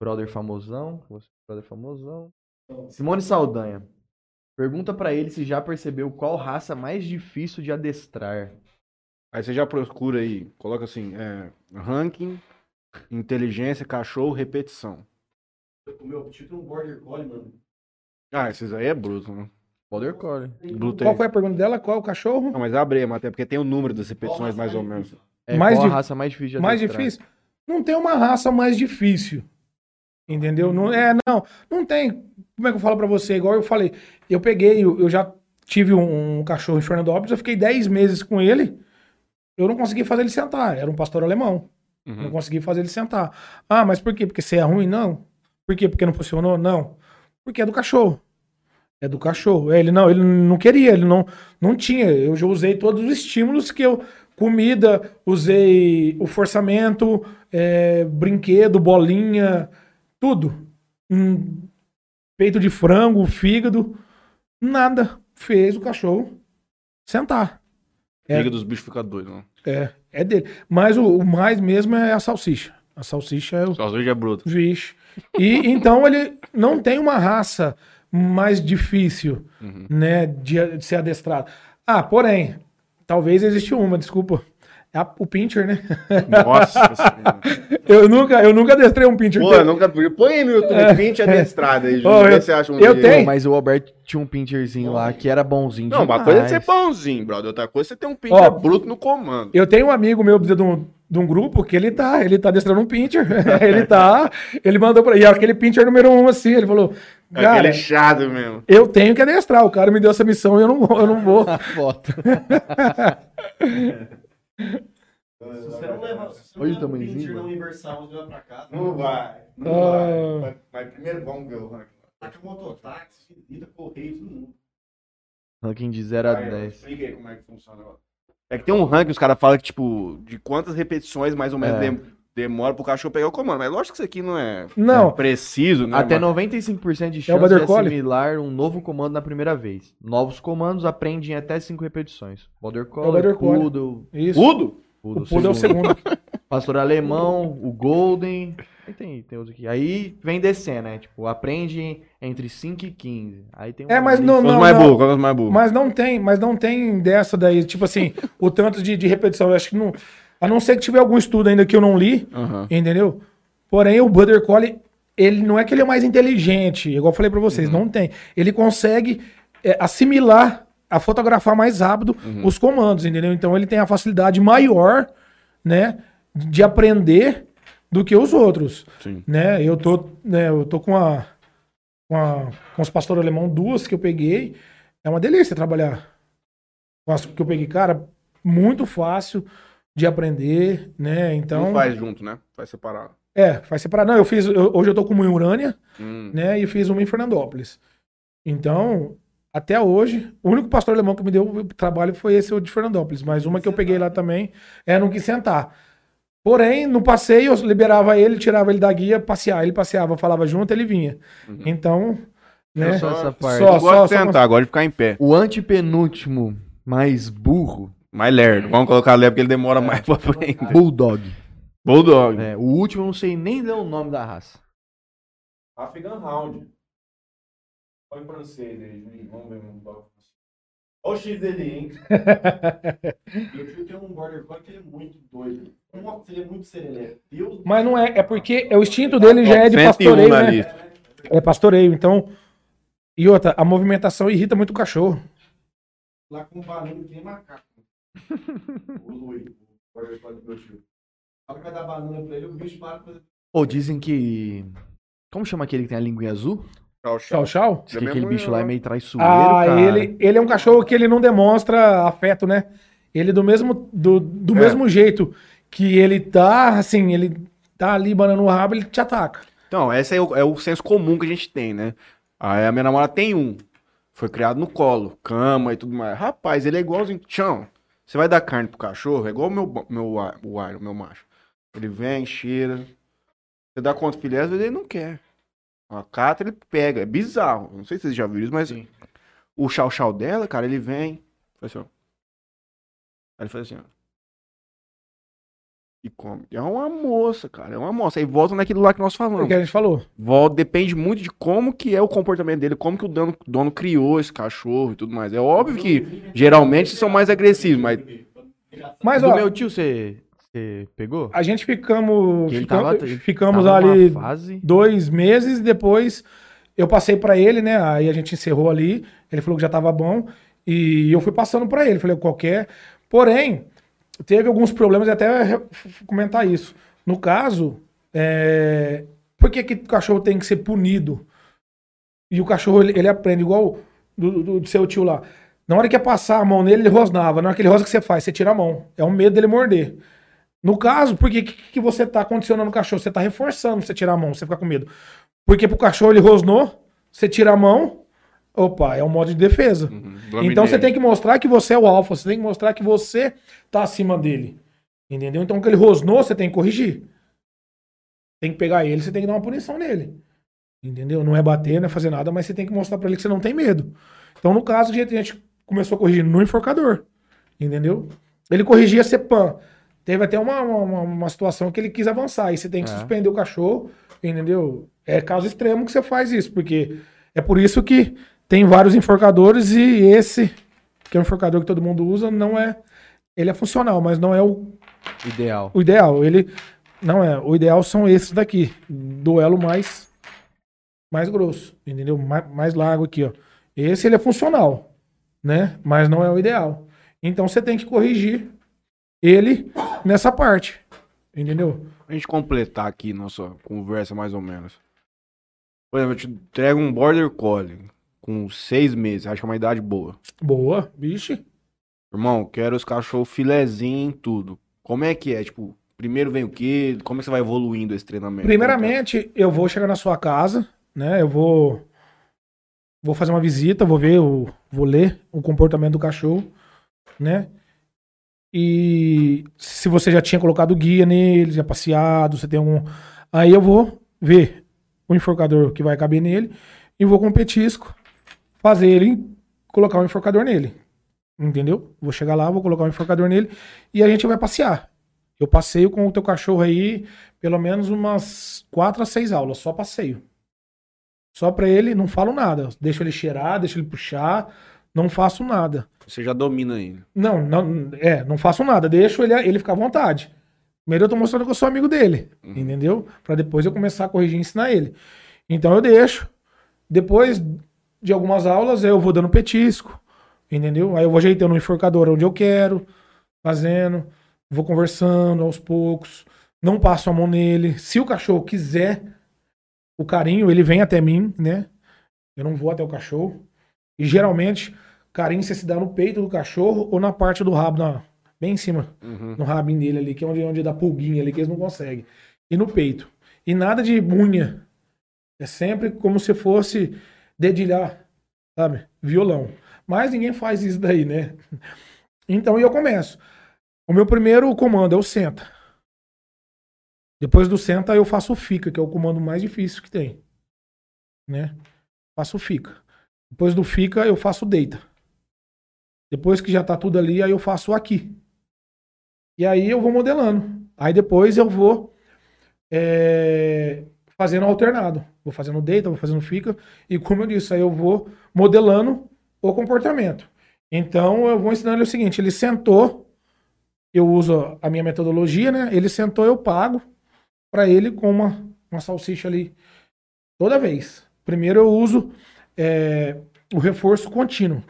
Brother famosão. Você, Brother famosão. Simone Saldanha. Pergunta pra ele se já percebeu qual raça mais difícil de adestrar. Aí você já procura aí, coloca assim, é, ranking, inteligência, cachorro, repetição. O meu título é um Border Collie, mano. Ah, esses aí é bruto, né? Border Collie. Bruto Qual foi a pergunta dela? Qual é o cachorro? Não, mas abre até porque tem o número das repetições mais ou menos. É, Mais qual a raça mais difícil de mais adestrar? difícil? Não tem uma raça mais difícil. Entendeu? Não, é, não. Não tem. Como é que eu falo pra você? Igual eu falei, eu peguei, eu, eu já tive um, um cachorro em Fernandópolis, eu fiquei 10 meses com ele, eu não consegui fazer ele sentar. Era um pastor alemão. Não Uhum. consegui fazer ele sentar. Ah, mas por quê? Porque você é ruim? Não. Por quê? Porque não funcionou? Não. Porque é do cachorro. É do cachorro. É, Ele não, ele não queria, ele não, não tinha. Eu já usei todos os estímulos que eu. Comida, usei o forçamento, é, brinquedo, bolinha, tudo. Hum, peito de frango, fígado, nada. Fez o cachorro sentar. É. Liga dos bichos fica doido, não. É, é dele. Mas o, o mais mesmo é a salsicha. A salsicha é o hoje é bruto. Vixe. E então ele não tem uma raça mais difícil, Uhum. né, de, de ser adestrado. Ah, porém, talvez existe uma, desculpa. É a- o pincher, né? Nossa senhora. Eu nunca, eu nunca adestrei um pincher. Pô, eu nunca. Põe aí no YouTube, pinte adestrada aí, Júlio. Vê se você acha um eu tenho. Mas o Alberto tinha um pincherzinho lá que era bonzinho Não, uma demais. coisa é ser bonzinho, brother. Outra coisa é você ter um pincher Ó, bruto no comando. Eu tenho um amigo meu de um, de um grupo que ele tá, ele tá adestrando um pincher. ele tá, ele mandou pra. E é aquele pincher número um, assim, ele falou. É Cara, aquele chato mesmo. eu tenho que adestrar. O cara me deu essa missão e eu não, vou- eu não vou. A foto. Se você não leva, se você não Olha o leva um tamanhozinho, pincher na mano. Universal, você vai pra casa. Não vai. Não Ah. vai. Mas primeiro vamos ver o ranking. Taca mototáxi, ida, correio, todo mundo. Ranking de 0 a Vai, 10. Explica aí como é que funciona. É que tem um ranking, os caras falam que, tipo, de quantas repetições mais ou menos É. demora pro cachorro pegar o comando. Mas lógico que isso aqui não é, Não. é preciso, né? Até Mas- 95% de É chance de Border Collie? assimilar um novo comando na primeira vez. Novos comandos aprendem em até 5 repetições. Border É Collie, Collie. Poodle, Isso. Poodle, o Poodle é o segundo. Pastor alemão, o Golden. Aí tem, tem outros aqui. Aí vem descendo, né? Tipo, aprende entre 5 e 15. Aí tem um É, mas não, Os não, mais não. é os mais burros? Mas não tem, mas não tem dessa daí, tipo assim, o tanto de, de repetição. Eu acho que não. A não ser que tiver algum estudo ainda que eu não li, Aham. entendeu? Porém, o Border Collie, ele não é que ele é mais inteligente, igual eu falei pra vocês, Uhum. não tem. Ele consegue é, assimilar, a fotografar mais rápido Uhum. os comandos, entendeu? Então ele tem a facilidade maior, né, de aprender do que os outros, Sim. né? Eu tô, né, eu tô com a com, a, com os pastores alemão duas que eu peguei, é uma delícia trabalhar. Com as que eu peguei, cara, muito fácil de aprender, né? Então, Não faz junto, né? Faz separado. é, faz separar. Não, eu fiz. eu- hoje eu tô com uma em Urânia, Hum. né? E fiz uma em Fernandópolis. Então, até hoje, o único pastor alemão que me deu trabalho foi esse o de Fernandópolis. Mas uma que eu peguei lá também é não quis sentar. Porém, no passeio, eu liberava ele, tirava ele da guia, passear. Ele passeava, falava junto, ele vinha. Uhum. Então, né? Só essa parte. Só- Eu gosto de sentar, gosto de ficar em pé. O antepenúltimo mais burro, Mais lerdo. Vamos colocar lerdo porque ele demora mais pra frente. Bulldog. Bulldog. É, o último eu não sei nem ler o nome da raça. Afghan Hound. Olha em francês aí, Juninho. Vamos ver. um Olha o X dele, hein? Meu tio tem um border collie que ele é muito doido. Nossa, ele é muito serelepe. Mas não é, é porque é o instinto dele já é de 101 pastoreio, né? É pastoreio, então. E outra, a movimentação irrita muito o cachorro. lá com banana que nem macaco. O Lui, o do meu tio. Que vai dar banana pra ele, o bicho para pra fazer. Ou dizem que. Como chama aquele que tem a linguinha azul? Tchau, Tchau, tchau. Diz que aquele bicho lá é meio traiçoeiro, Ah, cara. ele, ele é um cachorro que ele não demonstra afeto, né? Ele do mesmo, do, do É. mesmo jeito que ele tá, assim, ele tá ali banando o rabo, ele te ataca. Então, esse é o, é o senso comum que a gente tem, né? Aí a minha namorada tem um. Foi criado no colo, cama e tudo mais. Rapaz, ele é igualzinho. Chão, você vai dar carne pro cachorro, é igual o meu, meu, o Iron, meu macho. Ele vem, cheira. Você dá conta do filé, às vezes ele não quer. A cata ele pega. É bizarro. Não sei se vocês já viram isso, mas Sim. o chau-chau dela, cara, ele vem. Faz assim, ó. Aí ele faz assim, ó. E come. É uma moça, cara. É uma moça. Aí volta naquilo lá que nós É o falamos. que a gente falou. Volta, depende muito de como que é o comportamento dele, como que o dono, dono criou esse cachorro e tudo mais. É óbvio que geralmente são mais agressivos, mas Mas, Do ó, meu tio, você, você pegou? a gente ficamos, tava- ele ficamos Tava numa ali Fase... dois meses e depois eu passei pra ele, né? Aí a gente encerrou ali. Ele falou que já tava bom e eu fui passando pra ele. Falei qualquer. Porém, teve alguns problemas e até comentar isso. No caso, é... por que, que o cachorro tem que ser punido? E o cachorro ele, ele aprende igual do, do- do seu tio lá. Na hora que ia passar a mão nele, ele rosnava. Na hora que ele rosna, o que você faz? Você tira a mão. É um medo dele morder. No caso, por que, que, você tá condicionando o cachorro? Você tá reforçando você tirar a mão, você fica com medo. Porque pro cachorro ele rosnou, você tira a mão, opa, é um modo de defesa. Então você tem que mostrar que você é o alfa, você tem que mostrar que você tá acima dele. Entendeu? Então, quando ele rosnou, você tem que corrigir. Tem que pegar ele, você tem que dar uma punição nele. Entendeu? Não é bater, não é fazer nada, mas você tem que mostrar pra ele que você não tem medo. Então, no caso, a gente, a gente começou a corrigir no enforcador. Entendeu? Ele corrigia CEPAM. Teve até uma, uma, uma situação que ele quis avançar. Aí você tem que É. suspender o cachorro, entendeu? É caso extremo que você faz isso, porque é por isso que tem vários enforcadores e esse, que é o enforcador que todo mundo usa, não é. Ele é funcional, mas não é o, Ideal. o ideal. Ele não é. O ideal são esses daqui. Duelo mais mais grosso, entendeu? Mais, mais largo aqui, ó. Esse ele é funcional, né? Mas não é o ideal. Então você tem que corrigir ele nessa parte, entendeu? A gente completar aqui nossa conversa mais ou menos. Por exemplo, eu te entrego um Border Collie com seis meses, acho que é uma idade boa. Boa, bicho. Irmão, quero os cachorros filezinho em tudo. Como é que é? Tipo, primeiro vem o quê? Como é que você vai evoluindo esse treinamento? Primeiramente, eu vou chegar na sua casa, né? Eu vou vou fazer uma visita, vou ver, o, vou ler o comportamento do cachorro, né? E se você já tinha colocado guia nele, já passeado, você tem algum. Aí eu vou ver o enforcador que vai caber nele e vou com o petisco fazer ele colocar o enforcador nele. Entendeu? Vou chegar lá, vou colocar o enforcador nele e a gente vai passear. Eu passeio com o teu cachorro aí pelo menos umas quatro a seis aulas, só passeio. Só pra ele, não falo nada. Deixo ele cheirar, deixo ele puxar, não faço nada. Você já domina ele. Não, não, é, não faço nada. Deixo ele, ele ficar à vontade. Primeiro eu tô mostrando que eu sou amigo dele, entendeu? Pra depois eu começar a corrigir e ensinar ele. Então eu deixo. Depois de algumas aulas eu vou dando petisco, entendeu? Aí eu vou ajeitando o enforcador onde eu quero, fazendo, vou conversando aos poucos, não passo a mão nele. Se o cachorro quiser o carinho, ele vem até mim, né? Eu não vou até o cachorro. E geralmente, carinho você se dá no peito do cachorro ou na parte do rabo, na, bem em cima, Uhum. no rabinho dele ali, que é onde, onde dá pulguinha ali, que eles não conseguem. E no peito. E nada de unha. É sempre como se fosse dedilhar, sabe? Violão. Mas ninguém faz isso daí, né? Então eu começo. O meu primeiro comando é o senta. Depois do senta eu faço o fica, que é o comando mais difícil que tem. Né? Faço o fica. Depois do fica eu faço o deita. Depois que já tá tudo ali, aí eu faço o aqui. E aí eu vou modelando. Aí depois eu vou é, fazendo alternado. Vou fazendo deita, vou fazendo fica. E como eu disse, aí eu vou modelando o comportamento. Então eu vou ensinando ele o seguinte: ele sentou, eu uso a minha metodologia, né? Ele sentou, eu pago para ele com uma, uma salsicha ali toda vez. Primeiro eu uso é, o reforço contínuo.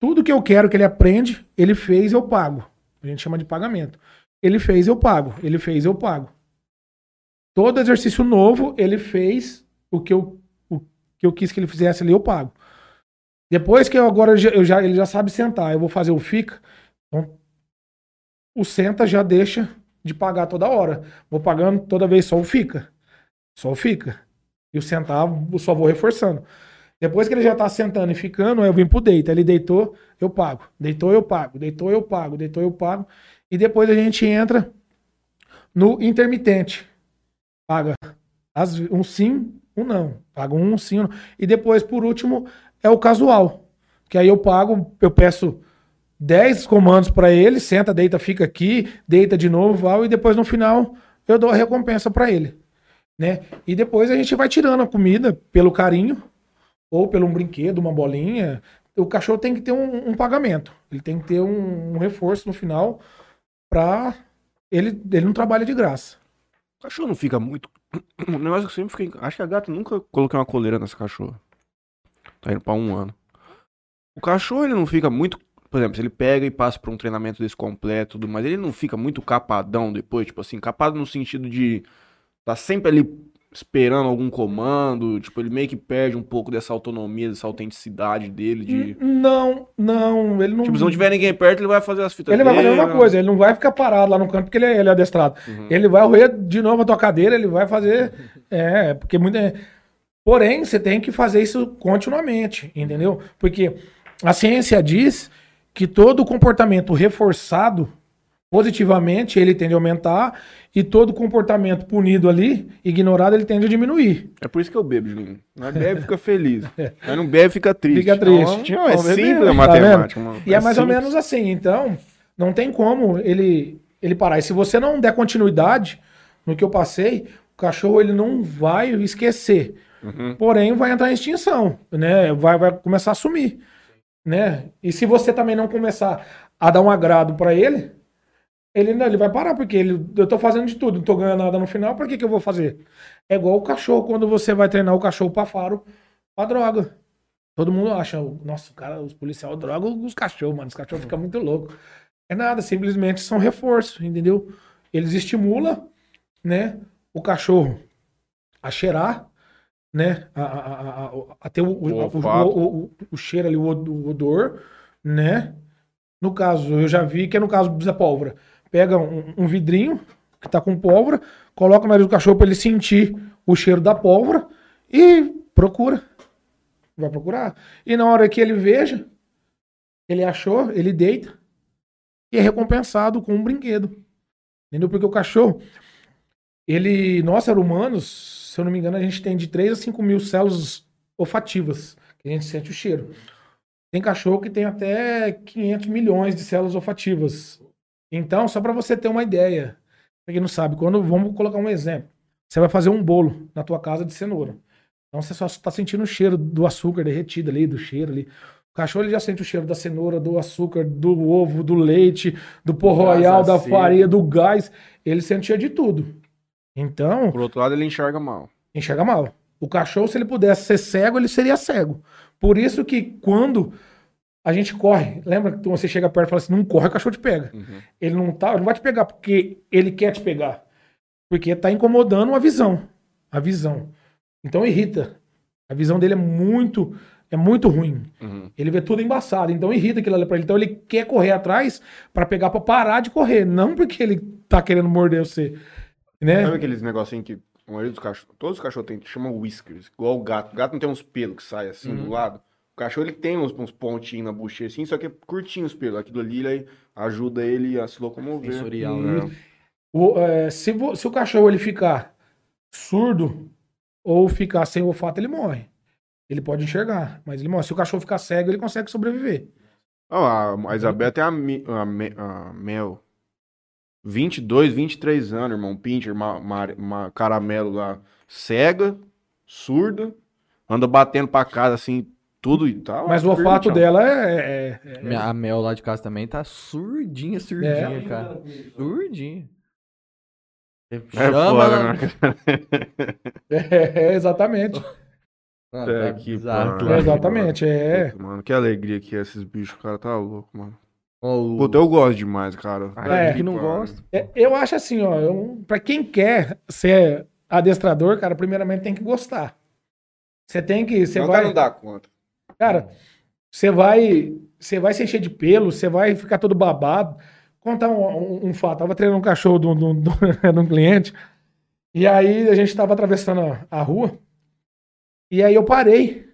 Tudo que eu quero que ele aprende, ele fez, eu pago. A gente chama de pagamento. Ele fez, eu pago. Ele fez, eu pago. Todo exercício novo, ele fez o que eu, o que eu quis que ele fizesse ali, eu pago. Depois que eu agora eu já, ele já sabe sentar, eu vou fazer o fica. Então, o senta já deixa de pagar toda hora. Vou pagando toda vez só o fica. Só o fica. E o sentar, eu só vou reforçando. Depois que ele já tá sentando e ficando, eu vim pro deita. Ele deitou, eu pago. Deitou, eu pago. Deitou, eu pago. Deitou, eu pago. E depois a gente entra no intermitente. Paga as- um sim, um não. Paga um sim. E depois, por último, é o casual. Que aí eu pago, eu peço 10 comandos para ele, senta, deita, fica aqui, deita de novo, vai, e depois no final eu dou a recompensa para ele. Né? E depois a gente vai tirando a comida pelo carinho, ou pelo um brinquedo, uma bolinha. O cachorro tem que ter um, um pagamento. Ele tem que ter um, um reforço no final para ele, ele não trabalha de graça. O cachorro não fica muito. Um negócio que eu sempre fiquei. Acho que a gata nunca coloquei uma coleira nessa cachorra. Tá indo pra um ano. O cachorro ele não fica muito. Por exemplo, se ele pega e passa por um treinamento desse completo, tudo, mas ele não fica muito capadão depois, tipo assim, capado no sentido de tá sempre ali esperando algum comando, tipo, ele meio que perde um pouco dessa autonomia, dessa autenticidade dele de. Não, não, ele não. Tipo, se não tiver ninguém perto, ele vai fazer as fitas Ele vai fazer a mesma dele, coisa, ele não vai ficar parado lá no canto porque ele é, ele é adestrado. Uhum. Ele vai roer de novo a tua cadeira, ele vai fazer. É, porque muita. Porém, você tem que fazer isso continuamente, entendeu? Porque a ciência diz que todo comportamento reforçado positivamente, ele tende a aumentar e todo comportamento punido ali, ignorado, ele tende a diminuir. É por isso que eu bebo, Julinho. Nós bebe fica feliz. Nós não bebe fica triste. Fica triste. Não, é Vamos beber, simples a tá matemática, mano. E é, mais ou menos assim. Então, não tem como ele, ele parar. E se você não der continuidade no que eu passei, o cachorro ele não vai esquecer. Uhum. Porém, vai entrar em extinção, né? Vai, vai começar a sumir, né? E se você também não começar a dar um agrado pra ele, ele, não- ele vai parar, porque ele, eu tô fazendo de tudo, não tô ganhando nada no final, por que, que eu vou fazer? É igual o cachorro, quando você vai treinar o cachorro pra faro, pra droga. Todo mundo acha, nossa, o cara, os policiais drogam os cachorros, mano, os cachorros ficam muito loucos. É nada, simplesmente são reforço, entendeu? Eles estimulam, né, o cachorro a cheirar, né, a, a, a, a- ter o, o, O cheiro ali, o od- o odor, né? No caso, eu já vi que é no caso do Zé Pólvora. Pega um, um vidrinho que tá com pólvora, coloca no nariz do cachorro para ele sentir o cheiro da pólvora e procura. Vai procurar. E na hora que ele veja, ele achou, ele deita e é recompensado com um brinquedo. Entendeu? Porque o cachorro, ele, nós, seres humanos, se eu não me engano, a gente tem de 3 a 5 mil células olfativas, que a gente sente o cheiro. Tem cachorro que tem até 500 milhões de células olfativas. Então, só para você ter uma ideia, pra quem não sabe, quando vamos colocar um exemplo, você vai fazer um bolo na tua casa de cenoura. Então você só está sentindo o cheiro do açúcar derretido ali, do cheiro ali. O cachorro ele já sente o cheiro da cenoura, do açúcar, do ovo, do leite, do pó royal, da farinha, do gás. Ele sente cheiro de tudo. Então, Por outro lado, ele enxerga mal. enxerga mal. O cachorro, se ele pudesse ser cego, ele seria cego. Por isso que quando a gente corre, lembra que você chega perto e fala assim, não corre, o cachorro te pega. Uhum. Ele não tá, ele não vai te pegar porque ele quer te pegar. Porque tá incomodando a visão. A visão. Então irrita. A visão dele é muito é muito ruim. Uhum. Ele vê tudo embaçado, então irrita aquilo ali pra ele. Então ele quer correr atrás pra pegar pra parar de correr, não porque ele tá querendo morder você, né? Sabe aqueles negocinhos que a maioria dos cachorros, todos os cachorros têm, chama whiskers, igual o gato. O gato não tem uns pelos que saem assim do lado. O cachorro ele tem uns, uns pontinhos na bochecha assim, só que é curtinho os pelos. Aquilo ali ele ajuda ele a se locomover. Sensorial, né? Isso. O, é, se, vo- se o cachorro ele ficar surdo ou ficar sem olfato, ele morre. Ele pode enxergar, mas ele morre. Se o cachorro ficar cego, ele consegue sobreviver. Ah, a, a Isabel tem a, a, a Mel. 22, 23 anos, irmão. Pincher, ma, ma- ma- caramelo lá. Cega, surda, anda batendo pra casa assim, tudo e tal. Mas o Firme, olfato tchau. dela é. é- é- Minha- A Mel lá de casa também tá surdinha, surdinha, É. cara. Surdinha. É chama né? é, exatamente. Mano, É, tá que bizarro, exatamente. É. Puta, Mano, que alegria que é esses bichos, o cara tá louco, mano. Ó, o- Puta, eu gosto demais, cara. Ah, é, que não gosta. É, Eu acho assim, ó. Eu, pra quem quer ser adestrador, cara, primeiramente tem que gostar. Você tem que. Você Não, o vai. cara não dá conta. Cara, você vai, você vai se encher de pelo, você vai ficar todo babado. Contar um, um, um fato. Tava treinando um cachorro de um, de um- cliente. E aí a gente tava atravessando a, a rua. E aí eu parei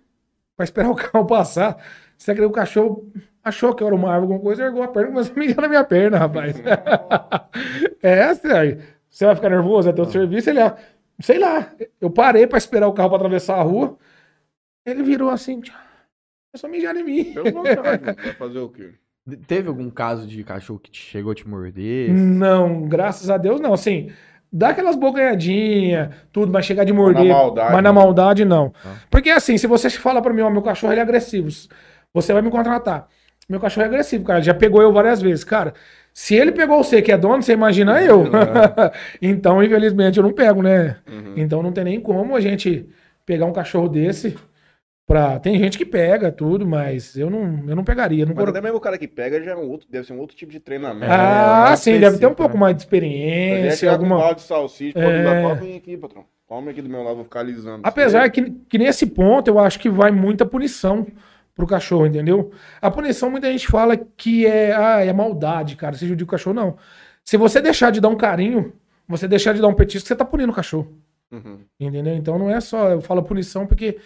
pra esperar o carro passar. Você acredita que o cachorro achou que eu era uma árvore, alguma coisa, ergou a perna e a mijar na minha perna, rapaz. é, você, você vai ficar nervoso, é teu serviço, ele, ah, sei lá. Eu parei pra esperar o carro pra atravessar a rua. Ele virou assim, tchau. Começou a mijar em mim. Pelo mano. Vai fazer o quê? Teve algum caso de cachorro que te chegou a te morder? Não, graças a Deus não. Assim, dá aquelas bocanhadinhas, tudo, mas chegar de morder. maldade, mas na né? maldade, não. Ah. Porque assim, se você fala pra mim, ó, meu cachorro ele é agressivo, você vai me contratar. Meu cachorro é agressivo, cara. Já pegou eu várias vezes. Cara, se ele pegou você que é dono, você imagina eu. então, infelizmente, eu não pego, né? Uhum. Então não tem nem como a gente pegar um cachorro desse pra. Tem gente que pega tudo, mas eu não, eu não pegaria. Não Mas até mesmo o cara que pega já é um outro, deve ser um outro tipo de treinamento. Ah, mais sim, deve ter um pouco né? mais de é experiência, um alguma. balde de salsicha, pode É. dar pau, vem aqui, patrão. Toma aqui do meu lado, vou ficar alisando. Apesar que, que nesse ponto eu acho que vai muita punição pro cachorro, entendeu? A punição muita gente fala que é, ah, é maldade, cara, se judia o cachorro, não. Se você deixar de dar um carinho, você deixar de dar um petisco, você tá punindo o cachorro, Uhum. entendeu? Então não é só, eu falo punição porque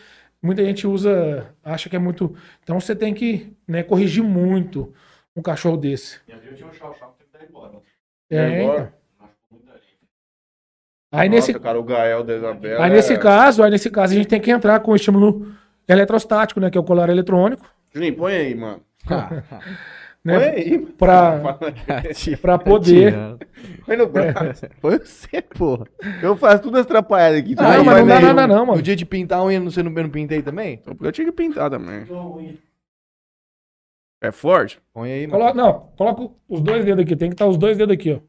muita gente usa, acha que é muito. Então você tem que né, corrigir muito um cachorro desse. Minha filha tinha um que teve que dar embora. É, agora? então. Aí nesse, Nossa, cara, o Gael da Isabela. aí nesse é- caso, aí nesse caso a gente tem que entrar com o estímulo eletrostático, né? Que é o colar eletrônico, Juninho, põe aí, mano. Põe né? aí. Pra, pra poder. Põe no braço. Foi você, porra. Eu faço tudo atrapalhado aqui. Não, Aí, mas não dá nada não, No mano. dia de pintar a unha, você não, eu não pintei também? Eu tinha que pintar também. É forte? Põe aí, mano. Coloca, não, coloca os dois dedos aqui. Tem que estar os dois dedos aqui, ó.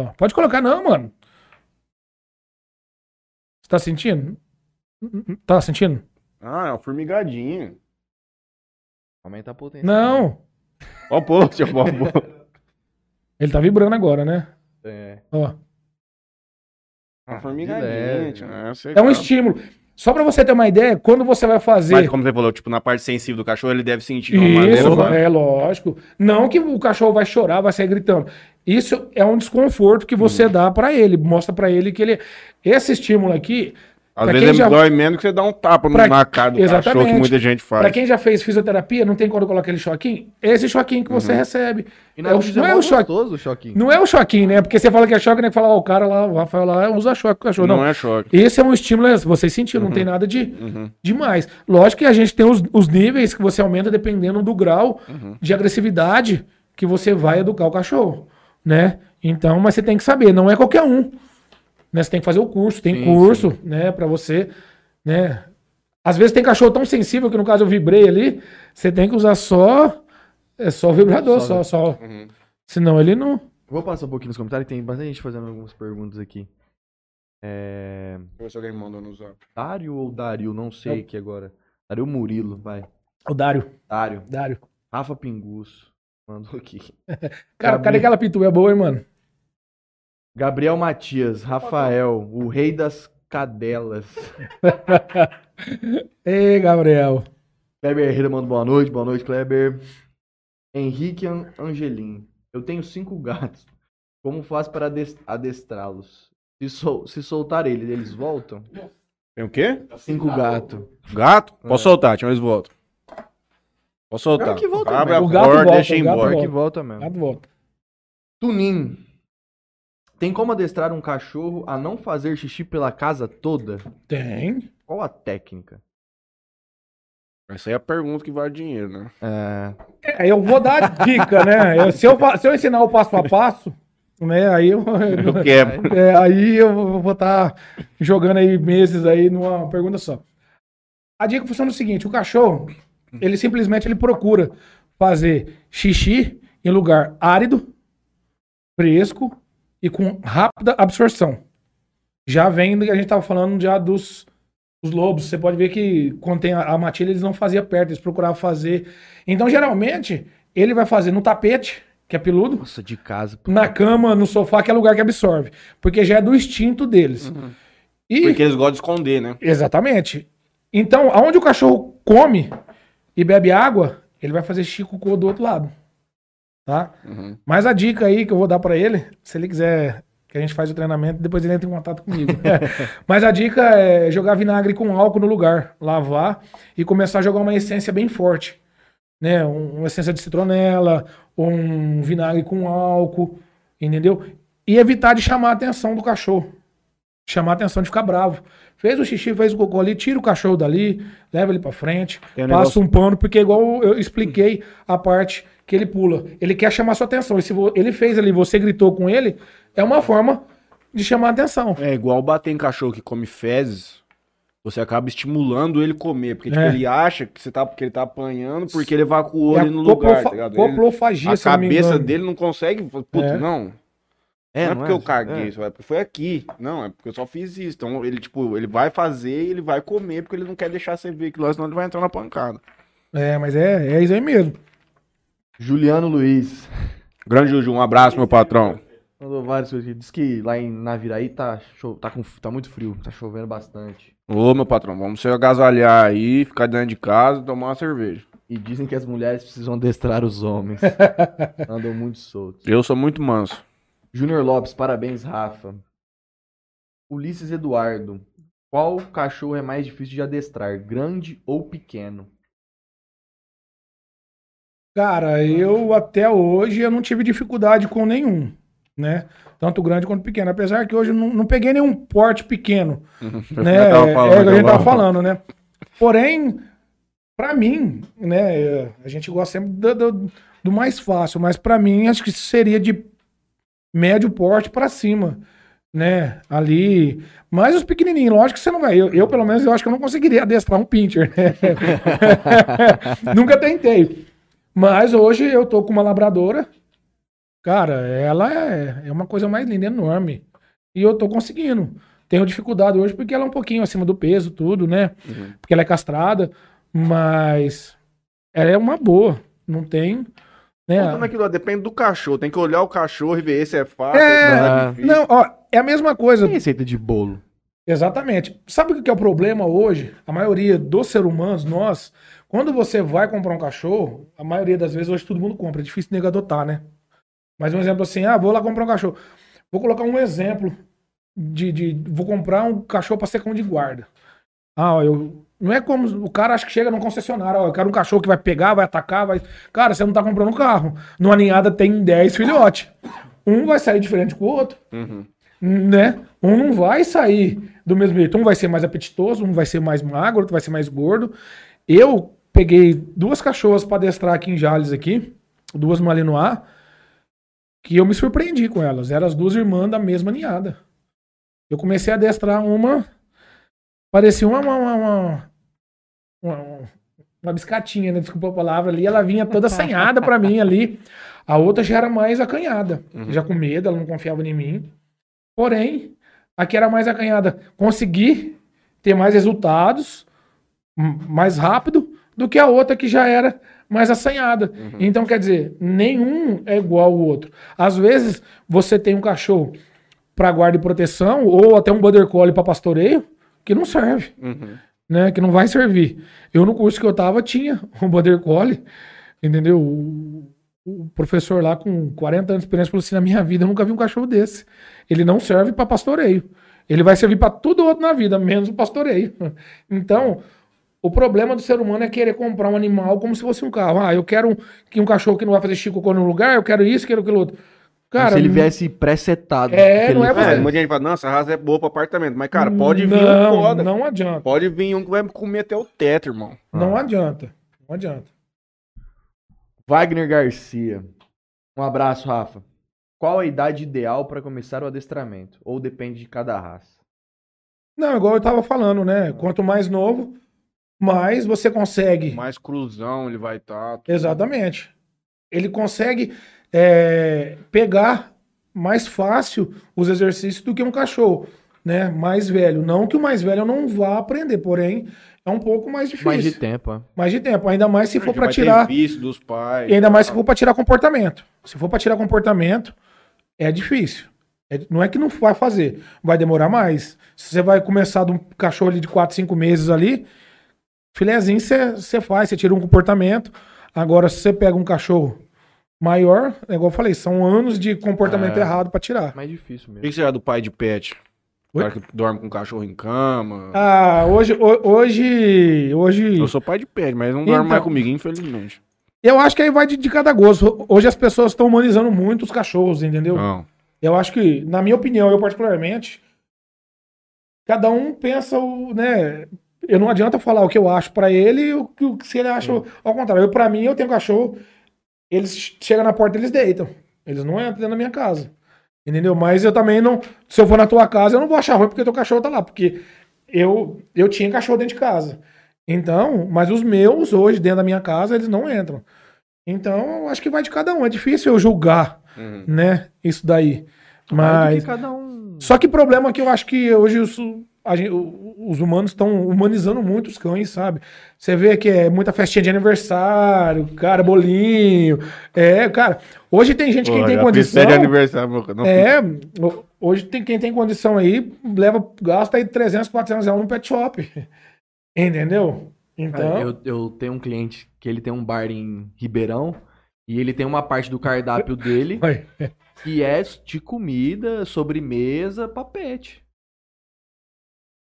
Ó, Pode colocar não, mano. Você tá sentindo? Tá sentindo? Ah, é uma formigadinha. Aumenta a potência. Não. Ó o post, ó o post. Ele tá vibrando agora, né? É. Ó. Uma de formigadinha. tio, né? é, É um estímulo. Só pra você ter uma ideia, quando você vai fazer. Mas como você falou, tipo, na parte sensível do cachorro, ele deve sentir de uma Isso, maneira. né? é lógico. Não que o cachorro vai chorar, vai sair gritando. Isso é um desconforto que você Uhum. dá pra ele, mostra pra ele que ele esse estímulo aqui, Às pra vezes já- dói menos que você dá um tapa Pra- na cara do cachorro, que Exatamente. muita gente faz. Pra quem já fez fisioterapia, não tem quando colocar aquele choquinho? É esse choquinho que Uhum. você recebe. E É o- não é o choque. gostoso o choquinho. Não é o choquinho, né? Porque você fala que é choque, né? Que fala, ó, o cara lá, o Rafael lá, usa choque com o cachorro. Não, Não, é choque. Esse é um estímulo, vocês sentiram, não tem nada de Uhum. demais. Lógico que a gente tem os, os níveis que você aumenta dependendo do grau Uhum. de agressividade que você vai educar o cachorro, né? Então, mas você tem que saber, não é qualquer um. Né? Você tem que fazer o curso, tem Sim, curso, né, para você, né? Às vezes tem cachorro tão sensível que no caso eu vibrei ali, você tem que usar só é só o vibrador, Só- só, só. Uhum. Senão ele não Vou passar um pouquinho nos comentários, tem bastante gente fazendo algumas perguntas aqui. É... Deixa eu ver se alguém mandou no zap. Dário ou Dario? Não sei aqui agora. Dario Murilo, vai. o Dário, Dário. Dário. Rafa Pingus. Mandou aqui. Cara, Gabi- cadê aquela pituia boa, hein, mano? Gabriel Matias. Rafael. O rei das cadelas. Ei, Gabriel. Kleber Herrera manda boa noite. Boa noite, Kleber. Henrique An- Angelim. Eu tenho cinco gatos. Como faço para ades- adestrá-los? Se, sol- se soltar eles, eles voltam? Tem o quê? Cinco gatos. Gato? É. Posso soltar, tinha eles voltam. Posso soltar. Que volta Abre a mesmo. O porta, volta, deixa o embora. Pior que volta. volta mesmo. Gato volta. Tunin. Tem como adestrar um cachorro a não fazer xixi pela casa toda? Tem. Qual a técnica? Essa aí é a pergunta que vale dinheiro, né? É, É, eu vou dar dica, né? Eu- se, eu, se eu ensinar o passo a passo, né? Aí eu, Eu quero. é, aí eu vou estar jogando aí meses aí numa pergunta só. A dica funciona o seguinte: o cachorro, ele simplesmente ele procura fazer xixi em lugar árido, fresco e com rápida absorção. Já vem do que a gente estava falando já dos os lobos. Você pode ver que quando tem a, a matilha, eles não faziam perto, eles procuravam fazer. Então, geralmente, ele vai fazer no tapete, que é peludo, nossa, de casa. na cama, no sofá, que é lugar que absorve. Porque já é do instinto deles. E, Porque eles gostam de esconder, né? Exatamente. Então, aonde o cachorro come e bebe água, ele vai fazer xixi com o do outro lado. Tá? Uhum. Mas a dica aí que eu vou dar pra ele, se ele quiser que a gente faz o treinamento, depois ele entra em contato comigo. Mas a dica é jogar vinagre com álcool no lugar, lavar e começar a jogar uma essência bem forte. Né? Um- Uma essência de citronela, um vinagre com álcool, entendeu? E evitar de chamar a atenção do cachorro. Chamar a atenção de ficar bravo. Fez o xixi, fez o cocô ali, tira o cachorro dali, leva ele pra frente, um passa negócio- um pano, porque igual eu expliquei a parte que ele pula. Ele quer chamar sua atenção. E se ele fez ali, você gritou com ele, é uma forma de chamar a atenção. É igual bater em cachorro que come fezes. Você acaba estimulando ele comer. Porque tipo, É. ele acha que, você tá, que ele tá apanhando porque ele evacuou É a ali no lugar, tá ligado? Ele- Coplofagia, a não me cabeça dele não consegue. Putz, É. não. É, não é não porque é? eu caguei, É. é porque foi aqui. Não, é porque eu só fiz isso. Então ele, tipo, ele vai fazer e ele vai comer porque ele não quer deixar você ver aquilo lá, senão ele vai entrar na pancada. É, mas é, é isso aí mesmo. Juliano Luiz. Grande Juju, um abraço, meu patrão. Mandou várias coisas aqui. Diz que lá em Naviraí tá, cho- tá, com, tá muito frio, tá chovendo bastante. Ô, meu patrão, vamos se agasalhar aí, ficar dentro de casa e tomar uma cerveja. E dizem que as mulheres precisam adestrar os homens. Andam muito soltos. Eu sou muito manso. Júnior Lopes, parabéns, Rafa. Ulisses Eduardo. Qual cachorro é mais difícil de adestrar, grande ou pequeno? Cara, eu até hoje eu não tive dificuldade com nenhum. né? Tanto grande quanto pequeno. Apesar que hoje eu não, não peguei nenhum porte pequeno, né? tava É, falando, é o que a gente tava falando, né? Porém, pra mim, né? é, A gente gosta sempre do, do- do mais fácil, mas pra mim acho que seria de médio porte pra cima, né? Ali. Mas os pequenininhos, lógico que você não vai. Eu, eu, pelo menos, eu acho que eu não conseguiria adestrar um pincher. né? Nunca tentei. Mas hoje eu tô com uma labradora. Cara, ela é, é uma coisa mais linda, enorme. E eu tô conseguindo. Tenho dificuldade hoje porque ela é um pouquinho acima do peso, tudo, né? Uhum. Porque ela é castrada. Mas ela é uma boa. Não tem. Né? Aquilo lá, depende do cachorro. Tem que olhar o cachorro e ver se é fácil. É, se não. difícil. Não, ó, é a mesma coisa. Tem receita de bolo. Exatamente. Sabe o que que é o problema hoje? A maioria dos seres humanos, nós, quando você vai comprar um cachorro, a maioria das vezes hoje todo mundo compra. É difícil nego adotar, né? Mas um exemplo assim, ah, vou lá comprar um cachorro. Vou colocar um exemplo de, de vou comprar um cachorro para ser cão de guarda. Ah, ó, eu não é como o cara acha que chega num concessionário, ó, eu quero um cachorro que vai pegar, vai atacar, vai. Cara, você não tá comprando um carro. Numa ninhada tem 10 filhotes. Um vai sair diferente com o outro Uhum. né? Um não vai sair do mesmo jeito. Um vai ser mais apetitoso, um vai ser mais magro, outro vai ser mais gordo. Eu peguei duas cachorras para adestrar aqui em Jales aqui, duas Malinois, que eu me surpreendi com elas. Eram as duas irmãs da mesma ninhada. Eu comecei a adestrar uma, parecia uma uma, uma, uma, uma- biscatinha, né? Desculpa a palavra ali. Ela vinha toda assanhada para mim ali. A outra já era mais acanhada, Uhum. já com medo, ela não confiava em mim. Porém, a que era mais acanhada, consegui ter mais resultados mais rápido do que a outra que já era mais assanhada. Então, quer dizer, nenhum é igual ao outro. Às vezes, você tem um cachorro para guarda e proteção, ou até um border collie para pastoreio, que não serve Uhum. né, que não vai servir. Eu no curso que eu tava tinha um border collie, entendeu? O, o professor lá com 40 anos de experiência falou assim: na minha vida eu nunca vi um cachorro desse. Ele não serve para pastoreio. Ele vai servir para tudo outro na vida, menos o pastoreio. Então, o problema do ser humano é querer comprar um animal como se fosse um carro. Ah, eu quero um, que um cachorro que não vai fazer xixi no lugar, eu quero isso, quero aquilo outro. Cara, se ele viesse pré-setado. É, não é É, muita gente fala, não, essa raça é boa pra apartamento. Mas, cara, pode vir um não, foda. não adianta. Pode vir um que vai comer até o teto, irmão. Não Ah. adianta. Não adianta. Wagner Garcia. Um abraço, Rafa. Qual a idade ideal para começar o adestramento? Ou depende de cada raça? Não, igual eu tava falando, né? Quanto mais novo, mais você consegue. Mais cruzão ele vai estar. Exatamente. Ele consegue é, pegar mais fácil os exercícios do que um cachorro, né? Mais velho. Não que o mais velho não vá aprender, porém é um pouco mais difícil. Mais de tempo, é. Mais de tempo. Ainda mais se for para tirar. Vício dos pais. E ainda mais se for para tirar comportamento. Se for para tirar comportamento, é difícil. É- não é que não vai fazer, vai demorar mais. Se você vai começar de um cachorro ali de 4, 5 meses ali, filezinho você faz, você tira um comportamento. Agora, se você pega um cachorro maior, é igual eu falei, são anos de comportamento É. errado para tirar. Mais difícil O mesmo. que que é do pai de pet? O cara que dorme com o cachorro em cama. Ah, hoje, ho- hoje, hoje. Eu sou pai de pet, mas não dorme Então. mais comigo, infelizmente. Eu acho que aí vai de, de cada gosto. Hoje as pessoas estão humanizando muito os cachorros, entendeu? Não. Eu acho que, na minha opinião, eu particularmente, cada um pensa o, né? Eu não adianta falar o que eu acho pra ele e o que o se ele acha ao contrário. Eu, pra mim, eu tenho cachorro, eles chegam na porta, eles deitam. Eles não entram dentro da minha casa. Entendeu? Mas eu também não, se eu for na tua casa, eu não vou achar ruim porque teu cachorro tá lá, porque eu eu tinha cachorro dentro de casa. Então, mas os meus hoje dentro da minha casa, eles não entram. Então, eu acho que vai de cada um. É difícil eu julgar, Uhum. né, isso daí. Vai Mas que cada um. só que problema é que eu acho que hoje os, a gen- o- os humanos estão humanizando muito os cães, sabe? Você vê que é muita festinha de aniversário, cara, bolinho. É, cara, hoje tem gente que tem condição. de aniversário, meu. Não É, ho- hoje tem quem tem condição aí, leva, gasta aí 300, 400 reais num pet shop. Entendeu? Então, Cara, eu, eu tenho um cliente que ele tem um bar em Ribeirão e ele tem uma parte do cardápio dele que é de comida, sobremesa, papete.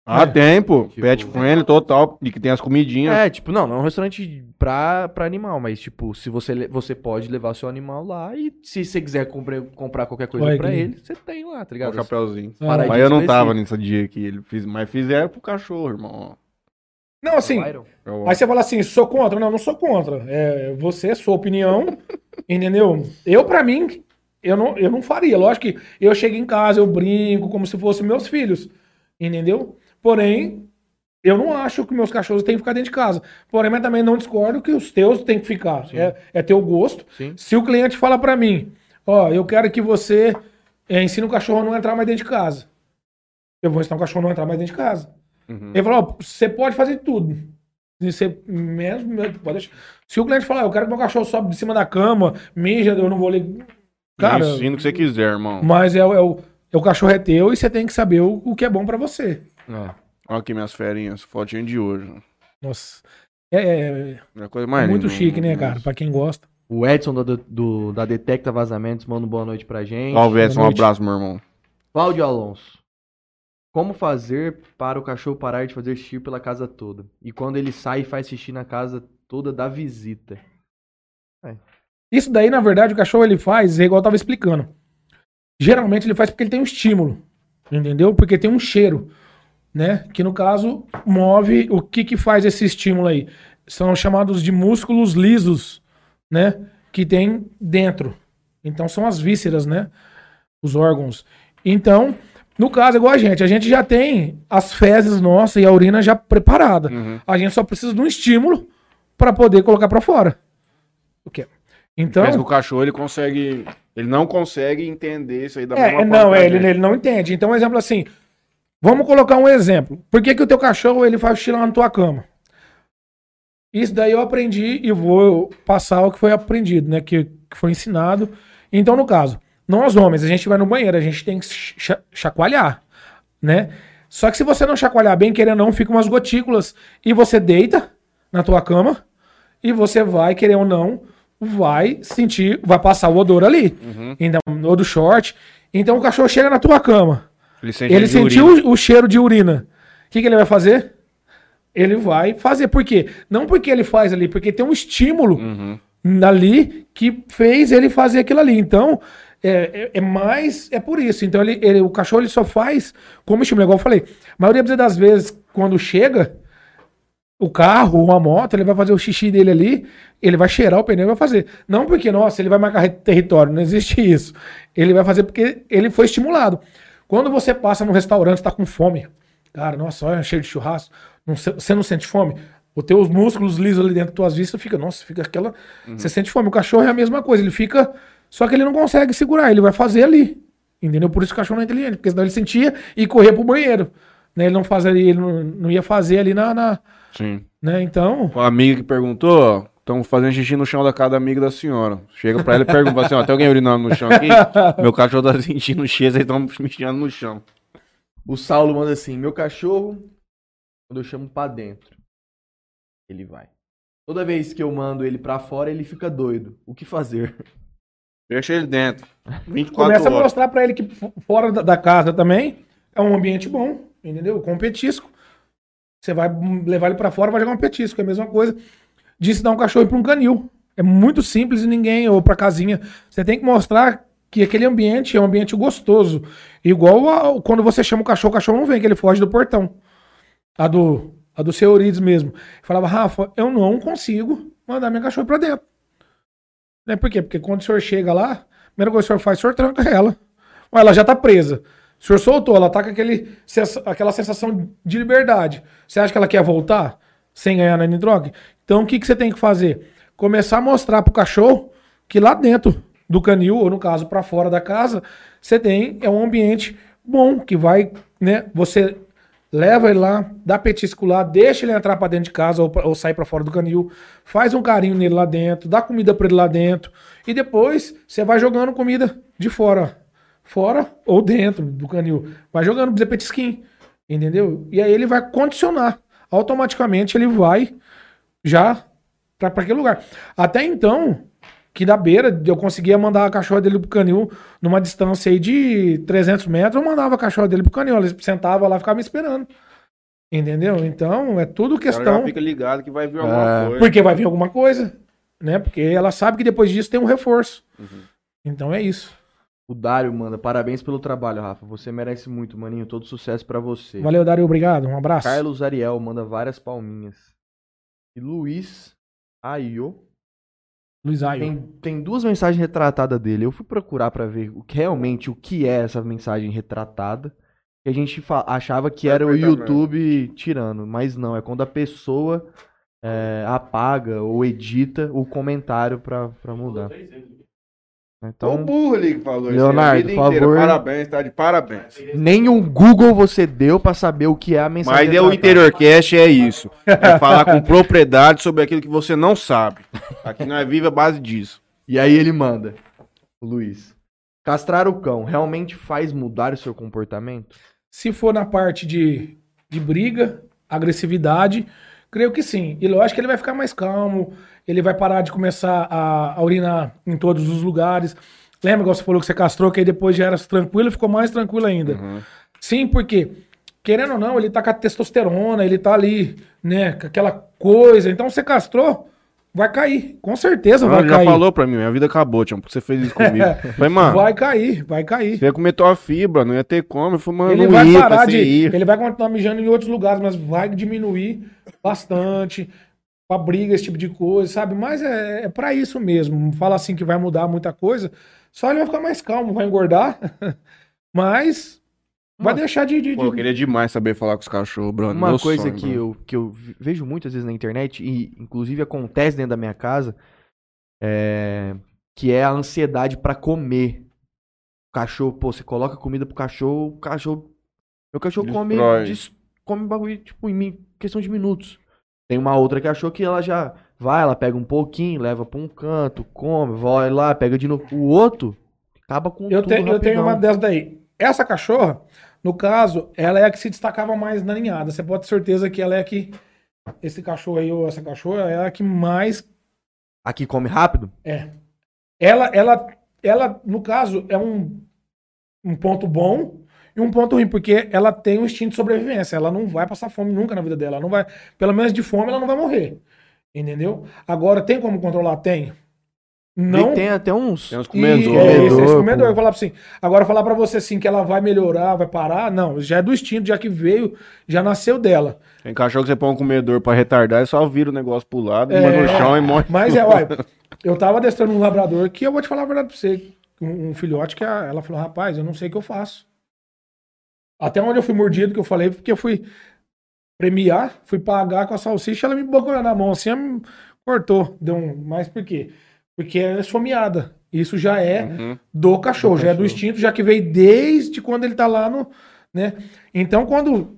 Ah, É. tem, pô. Tipo- Pet friendly total. E que tem as comidinhas. É, tipo, não, não é um restaurante pra, pra animal, mas, tipo, se você, você pode levar seu animal lá e se você quiser comprar, comprar qualquer coisa Olha pra que ele, você tem lá, tá Com o ligado? chapéuzinho. Ah, Mas eu não tava nesse dia aqui. Ele fiz, mas fizeram pro cachorro, irmão. Não, assim, Byron. Eu- Aí você fala assim, sou contra? Não, não sou contra. É você, sua opinião, entendeu? Eu, pra mim, eu não, eu não faria. Lógico que eu chego em casa, eu brinco como se fossem meus filhos, entendeu? Porém, eu não acho que meus cachorros têm que ficar dentro de casa. Porém, mas também não discordo que os teus têm que ficar. É, é teu gosto. Sim. Se o cliente fala pra mim, ó, eu quero que você é, ensine o cachorro a não entrar mais dentro de casa. Eu vou ensinar o cachorro a não entrar mais dentro de casa. Uhum. Ele falou, ó, você pode fazer tudo. Você mesmo, pode deixar. Se o cliente falar, eu quero que meu cachorro sobe de cima da cama, mija, eu não vou ler. Cara, ensino o que você quiser, irmão. mas é, o- é o, é o cachorro é teu e você tem que saber o, o que é bom pra você. É. Olha aqui minhas ferinhas. Fotinha de hoje. Nossa. É, é- É a coisa é mais muito linda, chique, né, cara? Pra quem gosta. O Edson do, do- da Detecta Vazamentos manda boa noite pra gente. O Edson, um abraço, meu irmão. Cláudio Alonso. Como fazer para o cachorro parar de fazer xixi pela casa toda? E quando ele sai e faz xixi na casa toda da visita? Isso daí, na verdade, o cachorro ele faz, é igual eu tava explicando. Geralmente ele faz porque ele tem um estímulo, entendeu? Porque tem um cheiro, né? Que no caso move o que que faz esse estímulo aí? São chamados de músculos lisos, né? Que tem dentro. Então são as vísceras, né? Os órgãos. Então, no caso, igual a gente, a gente já tem as fezes nossas e a urina já preparada. Uhum. A gente só precisa de um estímulo para poder colocar para fora. O quê? Então, que o cachorro ele consegue. Ele não consegue entender isso aí da É, mesma forma não, que é, ele, ele não entende. Então, um exemplo assim. Vamos colocar um exemplo. Por que, que o teu cachorro ele faz xixi lá na tua cama? Isso daí eu aprendi e vou passar o que foi aprendido, né? Que, que foi ensinado. Então, no caso, nós homens, a gente vai no banheiro, a gente tem que cha- chacoalhar, né? Só que se você não chacoalhar bem, querendo ou não, fica umas gotículas e você deita na tua cama e você vai, querer ou não, vai sentir, vai passar o odor ali. Uhum. Então, ou do short. Então o cachorro chega na tua cama. Ele, sente Ele sentiu o, o cheiro de urina. O que, que ele vai fazer? Ele vai fazer. Por quê? Não porque ele faz ali, porque tem um estímulo Uhum. ali que fez ele fazer aquilo ali. Então, é, é- é mais. É por isso. Então, ele, ele- o cachorro ele só faz como estímulo, igual eu falei. A maioria das vezes, quando chega o carro ou a moto, ele vai fazer o xixi dele ali, ele vai cheirar o pneu e vai fazer. Não porque, nossa, ele vai marcar território, não existe isso. Ele vai fazer porque ele foi estimulado. Quando você passa no restaurante, está com fome, cara, nossa, olha, cheio de churrasco, não você não sente fome? Os teus músculos lisos ali dentro das tuas vistas fica, nossa, fica aquela. Você sente fome. O cachorro é a mesma coisa, ele fica. Só que ele não consegue segurar, ele vai fazer ali. Entendeu? Por isso o cachorro não é inteligente, porque senão ele sentia e corria pro banheiro. Né? Ele não fazia, ele não, não ia fazer ali na. na- Sim. né? Então. A amiga que perguntou, estão fazendo xixi no chão da casa da amiga da senhora. Chega pra ela e pergunta assim, ó, tem alguém urinando no chão aqui? Meu cachorro tá sentindo cheiro, eles estão mexendo no chão. O Saulo manda assim: Meu cachorro, quando eu chamo pra dentro, ele vai. Toda vez que eu mando ele pra fora, ele fica doido. O que fazer? Deixa ele dentro. 24 Começa a horas. mostrar pra ele que fo- fora da, casa também é um ambiente bom, entendeu? Com petisco. Você vai hum, levar ele pra fora, vai jogar um petisco. É a mesma coisa de ensinar um cachorro pra um canil. É muito simples e ninguém, ou pra casinha. Você tem que mostrar que aquele ambiente é um ambiente gostoso. Igual quando você chama o cachorro, o cachorro não vem, que ele foge do portão. A do, a do seu Eurides mesmo. Falava, Rafa, eu não consigo mandar minha cachorra pra dentro. Né? Por quê? Porque quando o senhor chega lá, a primeira coisa que o senhor faz, o senhor tranca ela. Ou ela já tá presa. O senhor soltou, ela tá com aquele, aquela sensação de liberdade. Você acha que ela quer voltar sem ganhar na droga? Então o que, que você tem que fazer? Começar a mostrar pro cachorro que lá dentro do canil, ou no caso para fora da casa, você tem é um ambiente bom, que vai, né? Você leva ele lá, dá petisco lá, deixa ele entrar pra dentro de casa ou, ou sair pra fora do canil, faz um carinho nele lá dentro, dá comida pra ele lá dentro e depois você vai jogando comida de fora, fora ou dentro do canil, vai jogando petisquinho, entendeu? E aí ele vai condicionar, automaticamente ele vai já pra, pra aquele lugar. Até então, que da beira eu conseguia mandar a cachorra dele pro canil numa distância aí de 300 metros, eu mandava a cachorra dele pro canil. Ela sentava lá, ficava me esperando. Entendeu? Então, é tudo Ela questão. fica ligado que vai vir alguma É. coisa. Porque vai vir alguma coisa, né? Porque ela sabe que depois disso tem um reforço. Uhum. Então é isso. O Dário manda parabéns pelo trabalho, Rafa. Você merece muito, maninho. Todo sucesso pra você. Valeu, Dario, obrigado. Um abraço. Carlos Ariel manda várias palminhas. E Luiz Aio Luiz Aio. tem, tem duas mensagens retratadas dele. Eu fui procurar pra ver o que, realmente o que é essa mensagem retratada. Que a gente achava que era o. YouTube tirando, mas não, é quando a pessoa é, apaga ou edita o comentário pra, pra mudar. Então, o burro ali que falou Leonardo, isso. inteira. favor. Parabéns, tá de parabéns. nem um Google você deu pra saber o que é a mensagem Mas é o. Interiorcast é isso. É falar com propriedade sobre aquilo que você não sabe. Aqui nós vive a base disso. E aí ele manda, Luiz. Castrar o cão realmente faz mudar o seu comportamento? Se for na parte de, de briga, agressividade, creio que sim. E lógico que ele vai ficar mais calmo, ele vai parar de começar a, a urinar em todos os lugares. Lembra igual você falou que você castrou, que aí depois já era tranquilo e ficou mais tranquilo ainda. Sim, porque, querendo ou não, ele tá com a testosterona, ele tá ali, né, com aquela coisa. Então você castrou, vai cair. Com certeza vai já cair. falou pra mim, minha vida acabou, Tião, porque você fez isso comigo. Falei, mano, Vai cair, vai cair. você ia comer tua fibra, não ia ter como. Eu falei, mano, Ele vai ia, parar de. ir. Ele vai continuar mijando em outros lugares, mas vai diminuir bastante. Pra briga, esse tipo de coisa, sabe? Mas é, é para isso mesmo. Não fala assim que vai mudar muita coisa. Só ele vai ficar mais calmo, vai engordar. mas vai deixar de. de- Pô, eu de- queria demais saber falar com os cachorros, Bruno. Uma Meu coisa sonho, que, Bruno. eu, que eu vejo muitas vezes na internet, e inclusive acontece dentro da minha casa, é, que é a ansiedade pra comer. O cachorro, pô, você coloca comida pro cachorro, o cachorro. Meu cachorro come, Destrói. des- come bagulho, tipo, em questão de minutos. Tem uma outra cachorro que ela já vai, ela pega um pouquinho, leva pra um canto, come, vai lá, pega de novo. O outro acaba com Eu, tudo tenho eu tenho uma dessas daí. Essa cachorra, no caso, ela é a que se destacava mais na ninhada. Você pode ter certeza que ela é a que. Esse cachorro aí, ou essa cachorra, é a que mais Aqui come rápido? É. Ela, ela, ela, no caso, é um, um ponto bom e um ponto ruim, porque ela tem um instinto de sobrevivência. Ela não vai passar fome nunca na vida dela. Ela não vai, pelo menos de fome, ela não vai morrer. Entendeu? Agora, tem como controlar? Tem. Não. Não. Tem até uns. Tem uns E- comedores. é, esse, esse Comedor. Eu vou falar pra assim. Agora, falar pra você assim que ela vai melhorar, vai parar, não. Já é do instinto, já que veio, já nasceu dela. Tem cachorro que você põe um comedor pra retardar e só vira o negócio pro lado, É. põe no chão e morre. Mas é, olha, eu tava adestrando um labrador que eu vou te falar a verdade pra você. Um, um filhote que a- ela falou, rapaz, eu não sei o que eu faço. Até onde eu fui mordido, que eu falei, porque eu fui premiar, fui pagar com a salsicha, ela me bocou na mão assim, cortou. Deu um. Mas por quê? Porque ela é esfomeada. Isso já é Uhum. do cachorro, Do já é do cachorro. instinto, já que veio desde quando ele tá lá no. Né? Então, quando.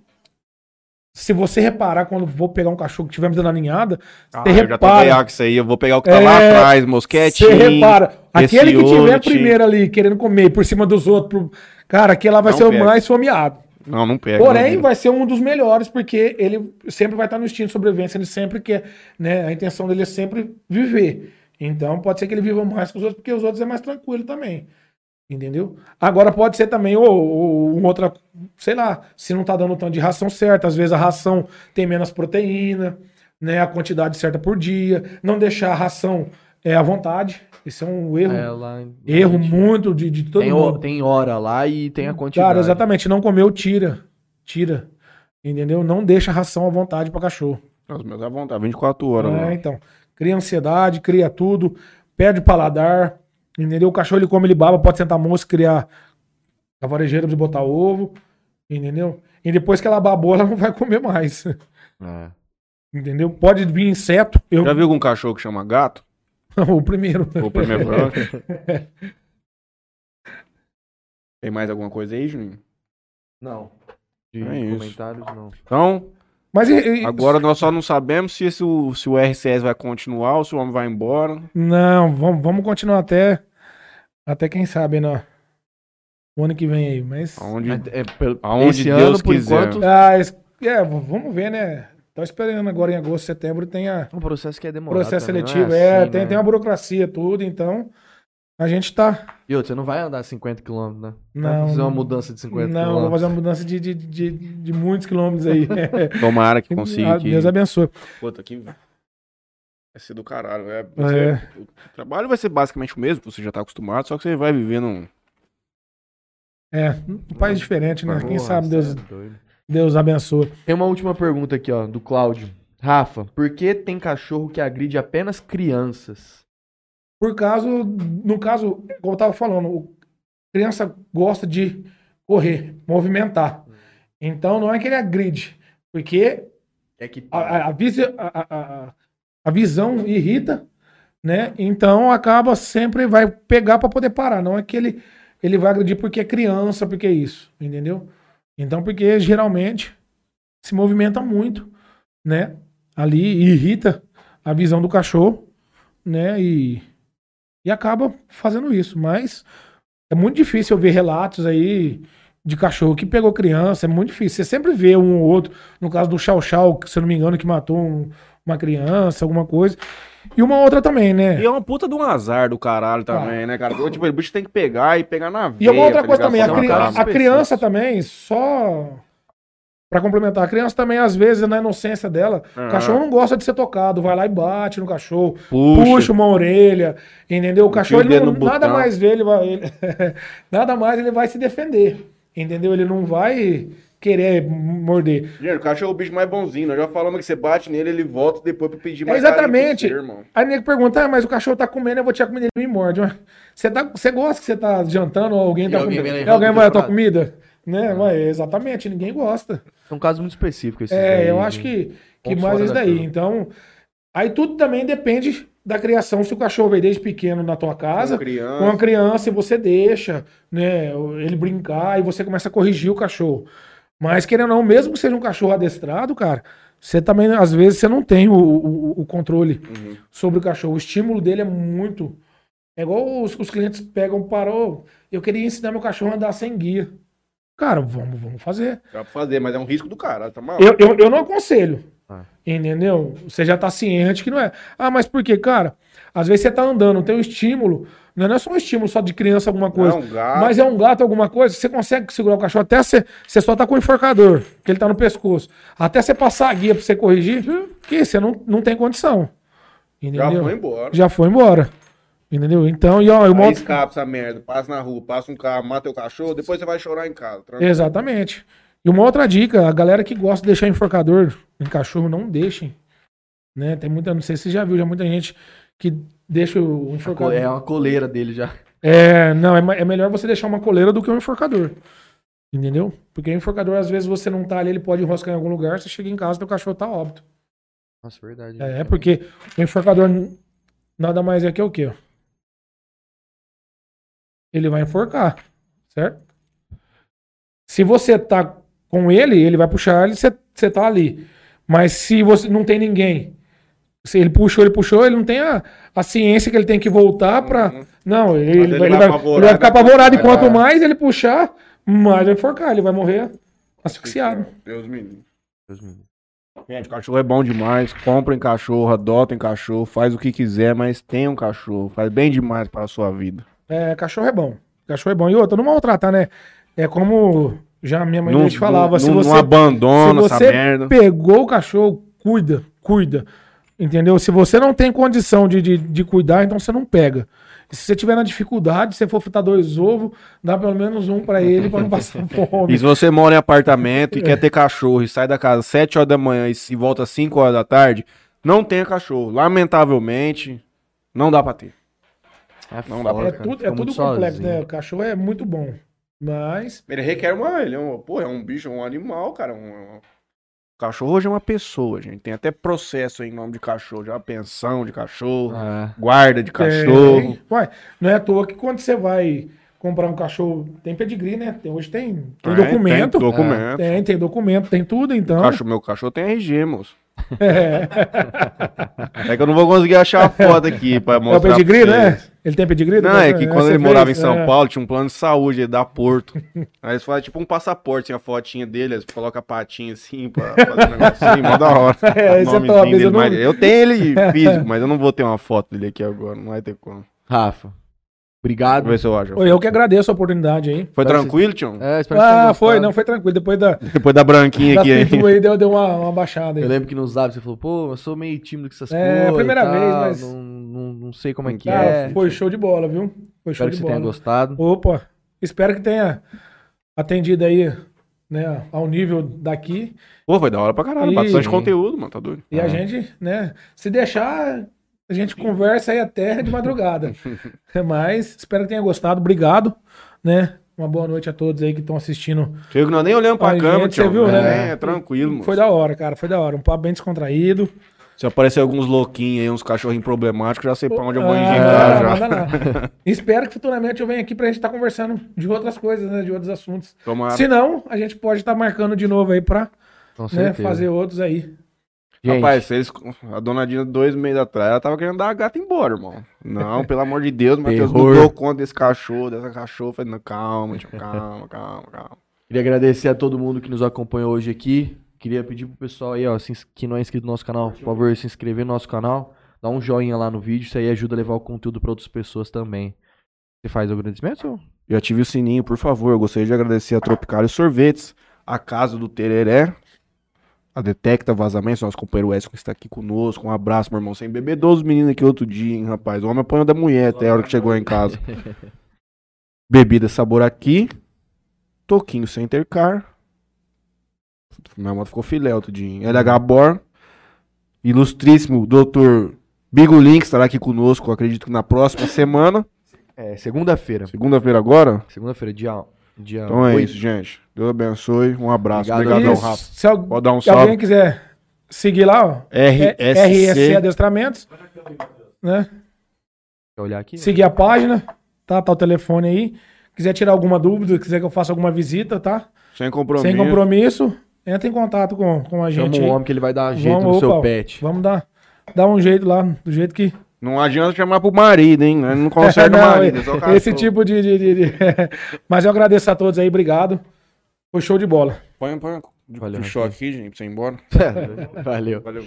Se você reparar, quando vou pegar um cachorro que tiver me dando a ninhada, Ah, você eu já tô repara. isso aí, eu vou pegar o que tá lá É, atrás, mosquetinho. Você repara, aquele que tiver primeiro ali querendo comer por cima dos outros, cara, aquele lá vai Não ser pega. o mais fomeado. Não, não pega. não Porém, vira. vai ser um dos melhores, porque ele sempre vai estar no instinto de sobrevivência, ele sempre quer, né? A intenção dele é sempre viver. Então, pode ser que ele viva mais que os outros, porque os outros é mais tranquilo também. Entendeu? Agora pode ser também, ou, ou um outra, sei lá, se não tá dando tanto de ração certa, às vezes a ração tem menos proteína, né? A quantidade certa por dia, não deixar a ração é, à vontade. Isso é um erro, É, lá erro muito de, de todo tem, mundo. tem hora lá e tem a quantidade. Cara, exatamente, não comeu, tira. Tira. Entendeu? Não deixa a ração à vontade para cachorro. Os meus à vontade, 24 horas. É, né? então. Cria ansiedade, cria tudo, perde o paladar. Entendeu? O cachorro ele come, ele baba, pode sentar moço, criar a varejeira de botar ovo. Entendeu? E depois que ela babou, ela não vai comer mais. É. Entendeu? Pode vir inseto. Eu, Já viu algum cachorro que chama gato? o primeiro. O primeiro? Tem mais alguma coisa aí, Juninho? Não. De É isso. comentários, não. Então, Mas e- e- agora nós só não sabemos se, esse, o- se o RCS vai continuar ou se o homem vai embora. Não, vamos, vamos continuar até. Até quem sabe, né? O ano que vem aí. Mas. Aonde, É, é, pelo- Aonde esse Deus ano, por quiser. enquanto, Ah, é, vamos ver, né? Tô esperando agora em agosto, setembro, tem a é um processo que é demorado. processo também, não seletivo. é É, assim, tem, né? tem uma burocracia, tudo, então. A gente tá. E outro, você não vai andar 50 km, né? Vai Não. fazer uma mudança de 50 Não, vou km. fazer uma mudança de, de, de, de muitos quilômetros aí. Tomara que consiga aqui. Deus abençoe. Puta, que vai ser do caralho. É, É. O trabalho vai ser basicamente o mesmo, você já tá acostumado, só que você vai vivendo um. É, um país diferente, né? Quem Porra, sabe Deus, é doido. Deus abençoe. Tem uma última pergunta aqui, ó, do Cláudio. Rafa, por que tem cachorro que agride apenas crianças? Por caso, no caso, como eu tava falando, criança gosta de correr, movimentar. Então não é que ele agride, porque É que a- a- a- a visão irrita, né? Então acaba sempre vai pegar para poder parar. Não é que ele, ele vai agredir porque é criança, porque é isso, entendeu? Então porque geralmente se movimenta muito, né? Ali irrita a visão do cachorro, né? E, e acaba fazendo isso. Mas é muito difícil eu ver relatos aí de cachorro que pegou criança, é muito difícil. Você sempre vê um ou outro, no caso do Chau Chau, se eu não me engano, que matou um- uma criança, alguma coisa. E uma outra também, né? E é uma puta de um azar do caralho também, né, cara? Tipo, o bicho tem que pegar e pegar na veia. E uma outra tá coisa também, a, cri- a criança também, só pra complementar, a criança também, às vezes, na inocência dela, o Aham. cachorro não gosta de ser tocado, vai lá e bate no cachorro, Puxa. puxa, uma orelha, entendeu? O cachorro, o ele não, nada mais vê, ele vai, ele- nada mais ele vai se defender, entendeu? Ele não vai querer morder. Gente, o cachorro é o bicho mais bonzinho. Nós já falamos que você bate nele, ele volta depois pra pedir É mais exatamente. carinho pro seu, irmão. Aí nego pergunta, ah, mas o cachorro tá comendo, eu vou tirar comida, ele me morde. Você, tá, você gosta que você tá jantando ou alguém E tá alguém comendo? alguém vai a tua comida? Né? Mas, exatamente, ninguém gosta. São casos muito específicos esses É, daí, eu né? acho que, que mais isso da daí. Então, aí tudo também depende da criação. Se o cachorro veio desde pequeno na tua casa, Com criança. com a criança, e você deixa, né, ele brincar e você começa a corrigir o cachorro. Mas querendo ou não, mesmo que seja um cachorro adestrado, cara, você também, às vezes, você não tem o, o, o controle Uhum. sobre o cachorro. O estímulo dele é muito. É igual os, os clientes pegam, parou. Eu queria ensinar meu cachorro a andar sem guia. Cara, vamos, vamos fazer. Dá pra fazer, mas é um risco do cara, tá maluco? Eu, eu, eu não aconselho. Ah. Entendeu? Você já tá ciente que não é. Ah, mas por quê? Cara, às vezes você tá andando, tem um estímulo. Não é só um estímulo só de criança, alguma coisa. Não, um gato. Mas é um gato, alguma coisa, você consegue segurar o cachorro até você. Você só tá com o enforcador, que ele tá no pescoço. Até você passar a guia pra você corrigir, que você não, não tem condição. Já Entendeu? foi embora. Já foi embora. Entendeu? Então, e ó, Aí outra- escapa essa merda, passa na rua, passa um carro, mata o cachorro, depois você vai chorar em casa. tranquilo. Exatamente. E uma outra dica, a galera que gosta de deixar enforcador em cachorro, não deixem. Né? Tem muita, não sei se você já viu, já muita gente que deixa o enforcador. É uma coleira dele já. É, não, é, é melhor você deixar uma coleira do que um enforcador. Entendeu? Porque o enforcador, às vezes, você não tá ali, ele pode enroscar em algum lugar, você chega em casa, teu cachorro tá óbito. Nossa, verdade. É, porque o enforcador nada mais é que o quê? Ele vai enforcar, certo? Se você tá com ele, ele vai puxar ele, você, você tá ali. Mas se você não tem ninguém, se ele puxou, ele puxou, ele não tem a, a ciência que ele tem que voltar pra. Uhum. Não, ele, ele ele vai, vai ele vai- apavorado, ele vai ficar vai apavorado e puxar, quanto vai. mais ele puxar, mais vai enforcar, ele vai morrer asfixiado. Deus me livre. Deus me livre. Gente, cachorro é bom demais. Comprem cachorro, adotem cachorro, faz o que quiser, mas tenha um cachorro. Faz bem demais para a sua vida. É, cachorro é bom. Cachorro é bom. E outra, não maltratar, né? É como já minha mãe Não, falava, não, se não você, abandona se essa você merda. pegou o cachorro, cuida, cuida. Entendeu? Se você não tem condição de, de, de cuidar, então você não pega. E se você tiver na dificuldade, se você for fritar dois ovos, dá pelo menos um pra ele pra não passar fome. E se você mora em apartamento e quer ter cachorro e sai da casa às 7 horas da manhã e volta às 5 horas da tarde, não tenha cachorro. Lamentavelmente, não dá pra ter. É Não dá pra- foda, É cara. tudo, é tudo complexo, sozinho. né? O cachorro é muito bom. Mas. Ele requer uma. Ele é um, pô, é um bicho, é um animal, cara. Um, um- Cachorro hoje é uma pessoa, gente. Tem até processo aí em nome de cachorro. Já pensão de cachorro, É. guarda de cachorro. Tem. Ué, não é à toa que quando você vai comprar um cachorro, tem pedigree, né? Tem, hoje tem, tem É, documento. Tem documento. Tem, tem documento, tem tudo, então. Cachorro, meu cachorro tem RG, moço. É, É que eu não vou conseguir achar a foto aqui pra é o mostrar. pedigree, né? Ele tem pedigree? Não, é que quando você ele morava em fez? São É. Paulo, tinha um plano de saúde da Porto. Aí eles fazem tipo um passaporte, tinha a fotinha dele, eles colocam a patinha assim pra fazer um negocinho, mó da hora. É, esse é Nomezinho top, dele, eu não- mas eu tenho ele físico, mas eu não vou ter uma foto dele aqui agora, não vai ter como. Rafa, Obrigado. Vamos ver se eu acho. Foi eu que agradeço a oportunidade aí. Foi Parece- tranquilo, Tião? É, espero que Ah, foi, não, foi tranquilo. Depois da, Depois da branquinha da aqui, hein? pitu aí, deu, deu uma, uma baixada aí. Eu lembro que no Zap você falou, pô, eu sou meio tímido com essas É, coisas. primeira e tal, vez, mas- Não, não, não sei como é que Cara, é. foi show de bola, viu? Foi show Espero que de você bola. tenha gostado. Opa, espero que tenha atendido aí, né, ao nível daqui. Pô, foi da hora pra caralho. Ih. Bastante conteúdo, mano. Tá doido. E a gente, né, se deixar, a gente conversa aí até de madrugada. Mas espero que tenha gostado. Obrigado, né? Uma boa noite a todos aí que estão assistindo. Que nós nem olhamos pra Ai, câmera, gente, você Tião. viu, é, né? É, tranquilo, mano. Foi da hora, cara. Foi da hora. Um papo bem descontraído. Se aparecer alguns louquinhos aí, uns cachorrinhos problemáticos, já sei pra onde eu vou Ah, injetar já. Espero que futuramente eu venha aqui pra gente estar conversando de outras coisas, né? De outros assuntos. Tomara. Se não, a gente pode estar marcando de novo aí pra né, fazer outros aí. Gente, Rapaz, se eles, a dona Dina, dois meses atrás, ela tava querendo dar a gata embora, irmão. Não, pelo amor de Deus, Matheus não deu conta desse cachorro, dessa cachorra. Eu Falei, não, calma, tio, calma, calma, calma. queria agradecer a todo mundo que nos acompanhou hoje aqui. Queria pedir pro pessoal aí, ó, que não é inscrito no nosso canal, por favor, se inscrever no nosso canal. Dá um joinha lá no vídeo, isso aí ajuda a levar o conteúdo pra outras pessoas também. Você faz o agradecimento? E ative o sininho, por favor. Eu gostaria de agradecer a Tropicário Sorvetes, a Casa do Tereré, a Detecta Vazamentos, nosso companheiro Wesley que está aqui conosco. Um abraço, meu irmão. Sem beber 12 meninos aqui outro dia, hein, rapaz. O homem apanhou da mulher até a hora que chegou em casa. Bebida Sabor aqui. Toquinho Center Car. Minha moto ficou filé outro dia. hein? LH Bor. Ilustríssimo Dr. Bigolin, que estará aqui conosco, acredito que na próxima semana. É, segunda-feira. Segunda-feira agora. Segunda-feira, dia, dia Então é isso, gente. Deus abençoe. Um abraço. Obrigado, Obrigadão, Rafa. se, al- Pode dar um se alguém quiser seguir lá, ó, é RSC. RSC Adestramentos, né? Quer olhar aqui? Seguir a página, tá? Tá o telefone aí. Quiser tirar alguma dúvida, quiser que eu faça alguma visita, tá? Sem compromisso. Sem compromisso, entra em contato com, com a gente Chama o homem que ele vai dar jeito Vamos, no seu opa, pet. Vamos dar, dar um jeito lá, do jeito que. Não adianta chamar pro marido, hein? Não conserta o Não, marido. é esse tipo de, de- de- de- Mas eu agradeço a todos aí, obrigado. Foi show de bola. Põe, põe. Valeu, Puxou aqui, gente, pra você ir embora. Valeu. Valeu.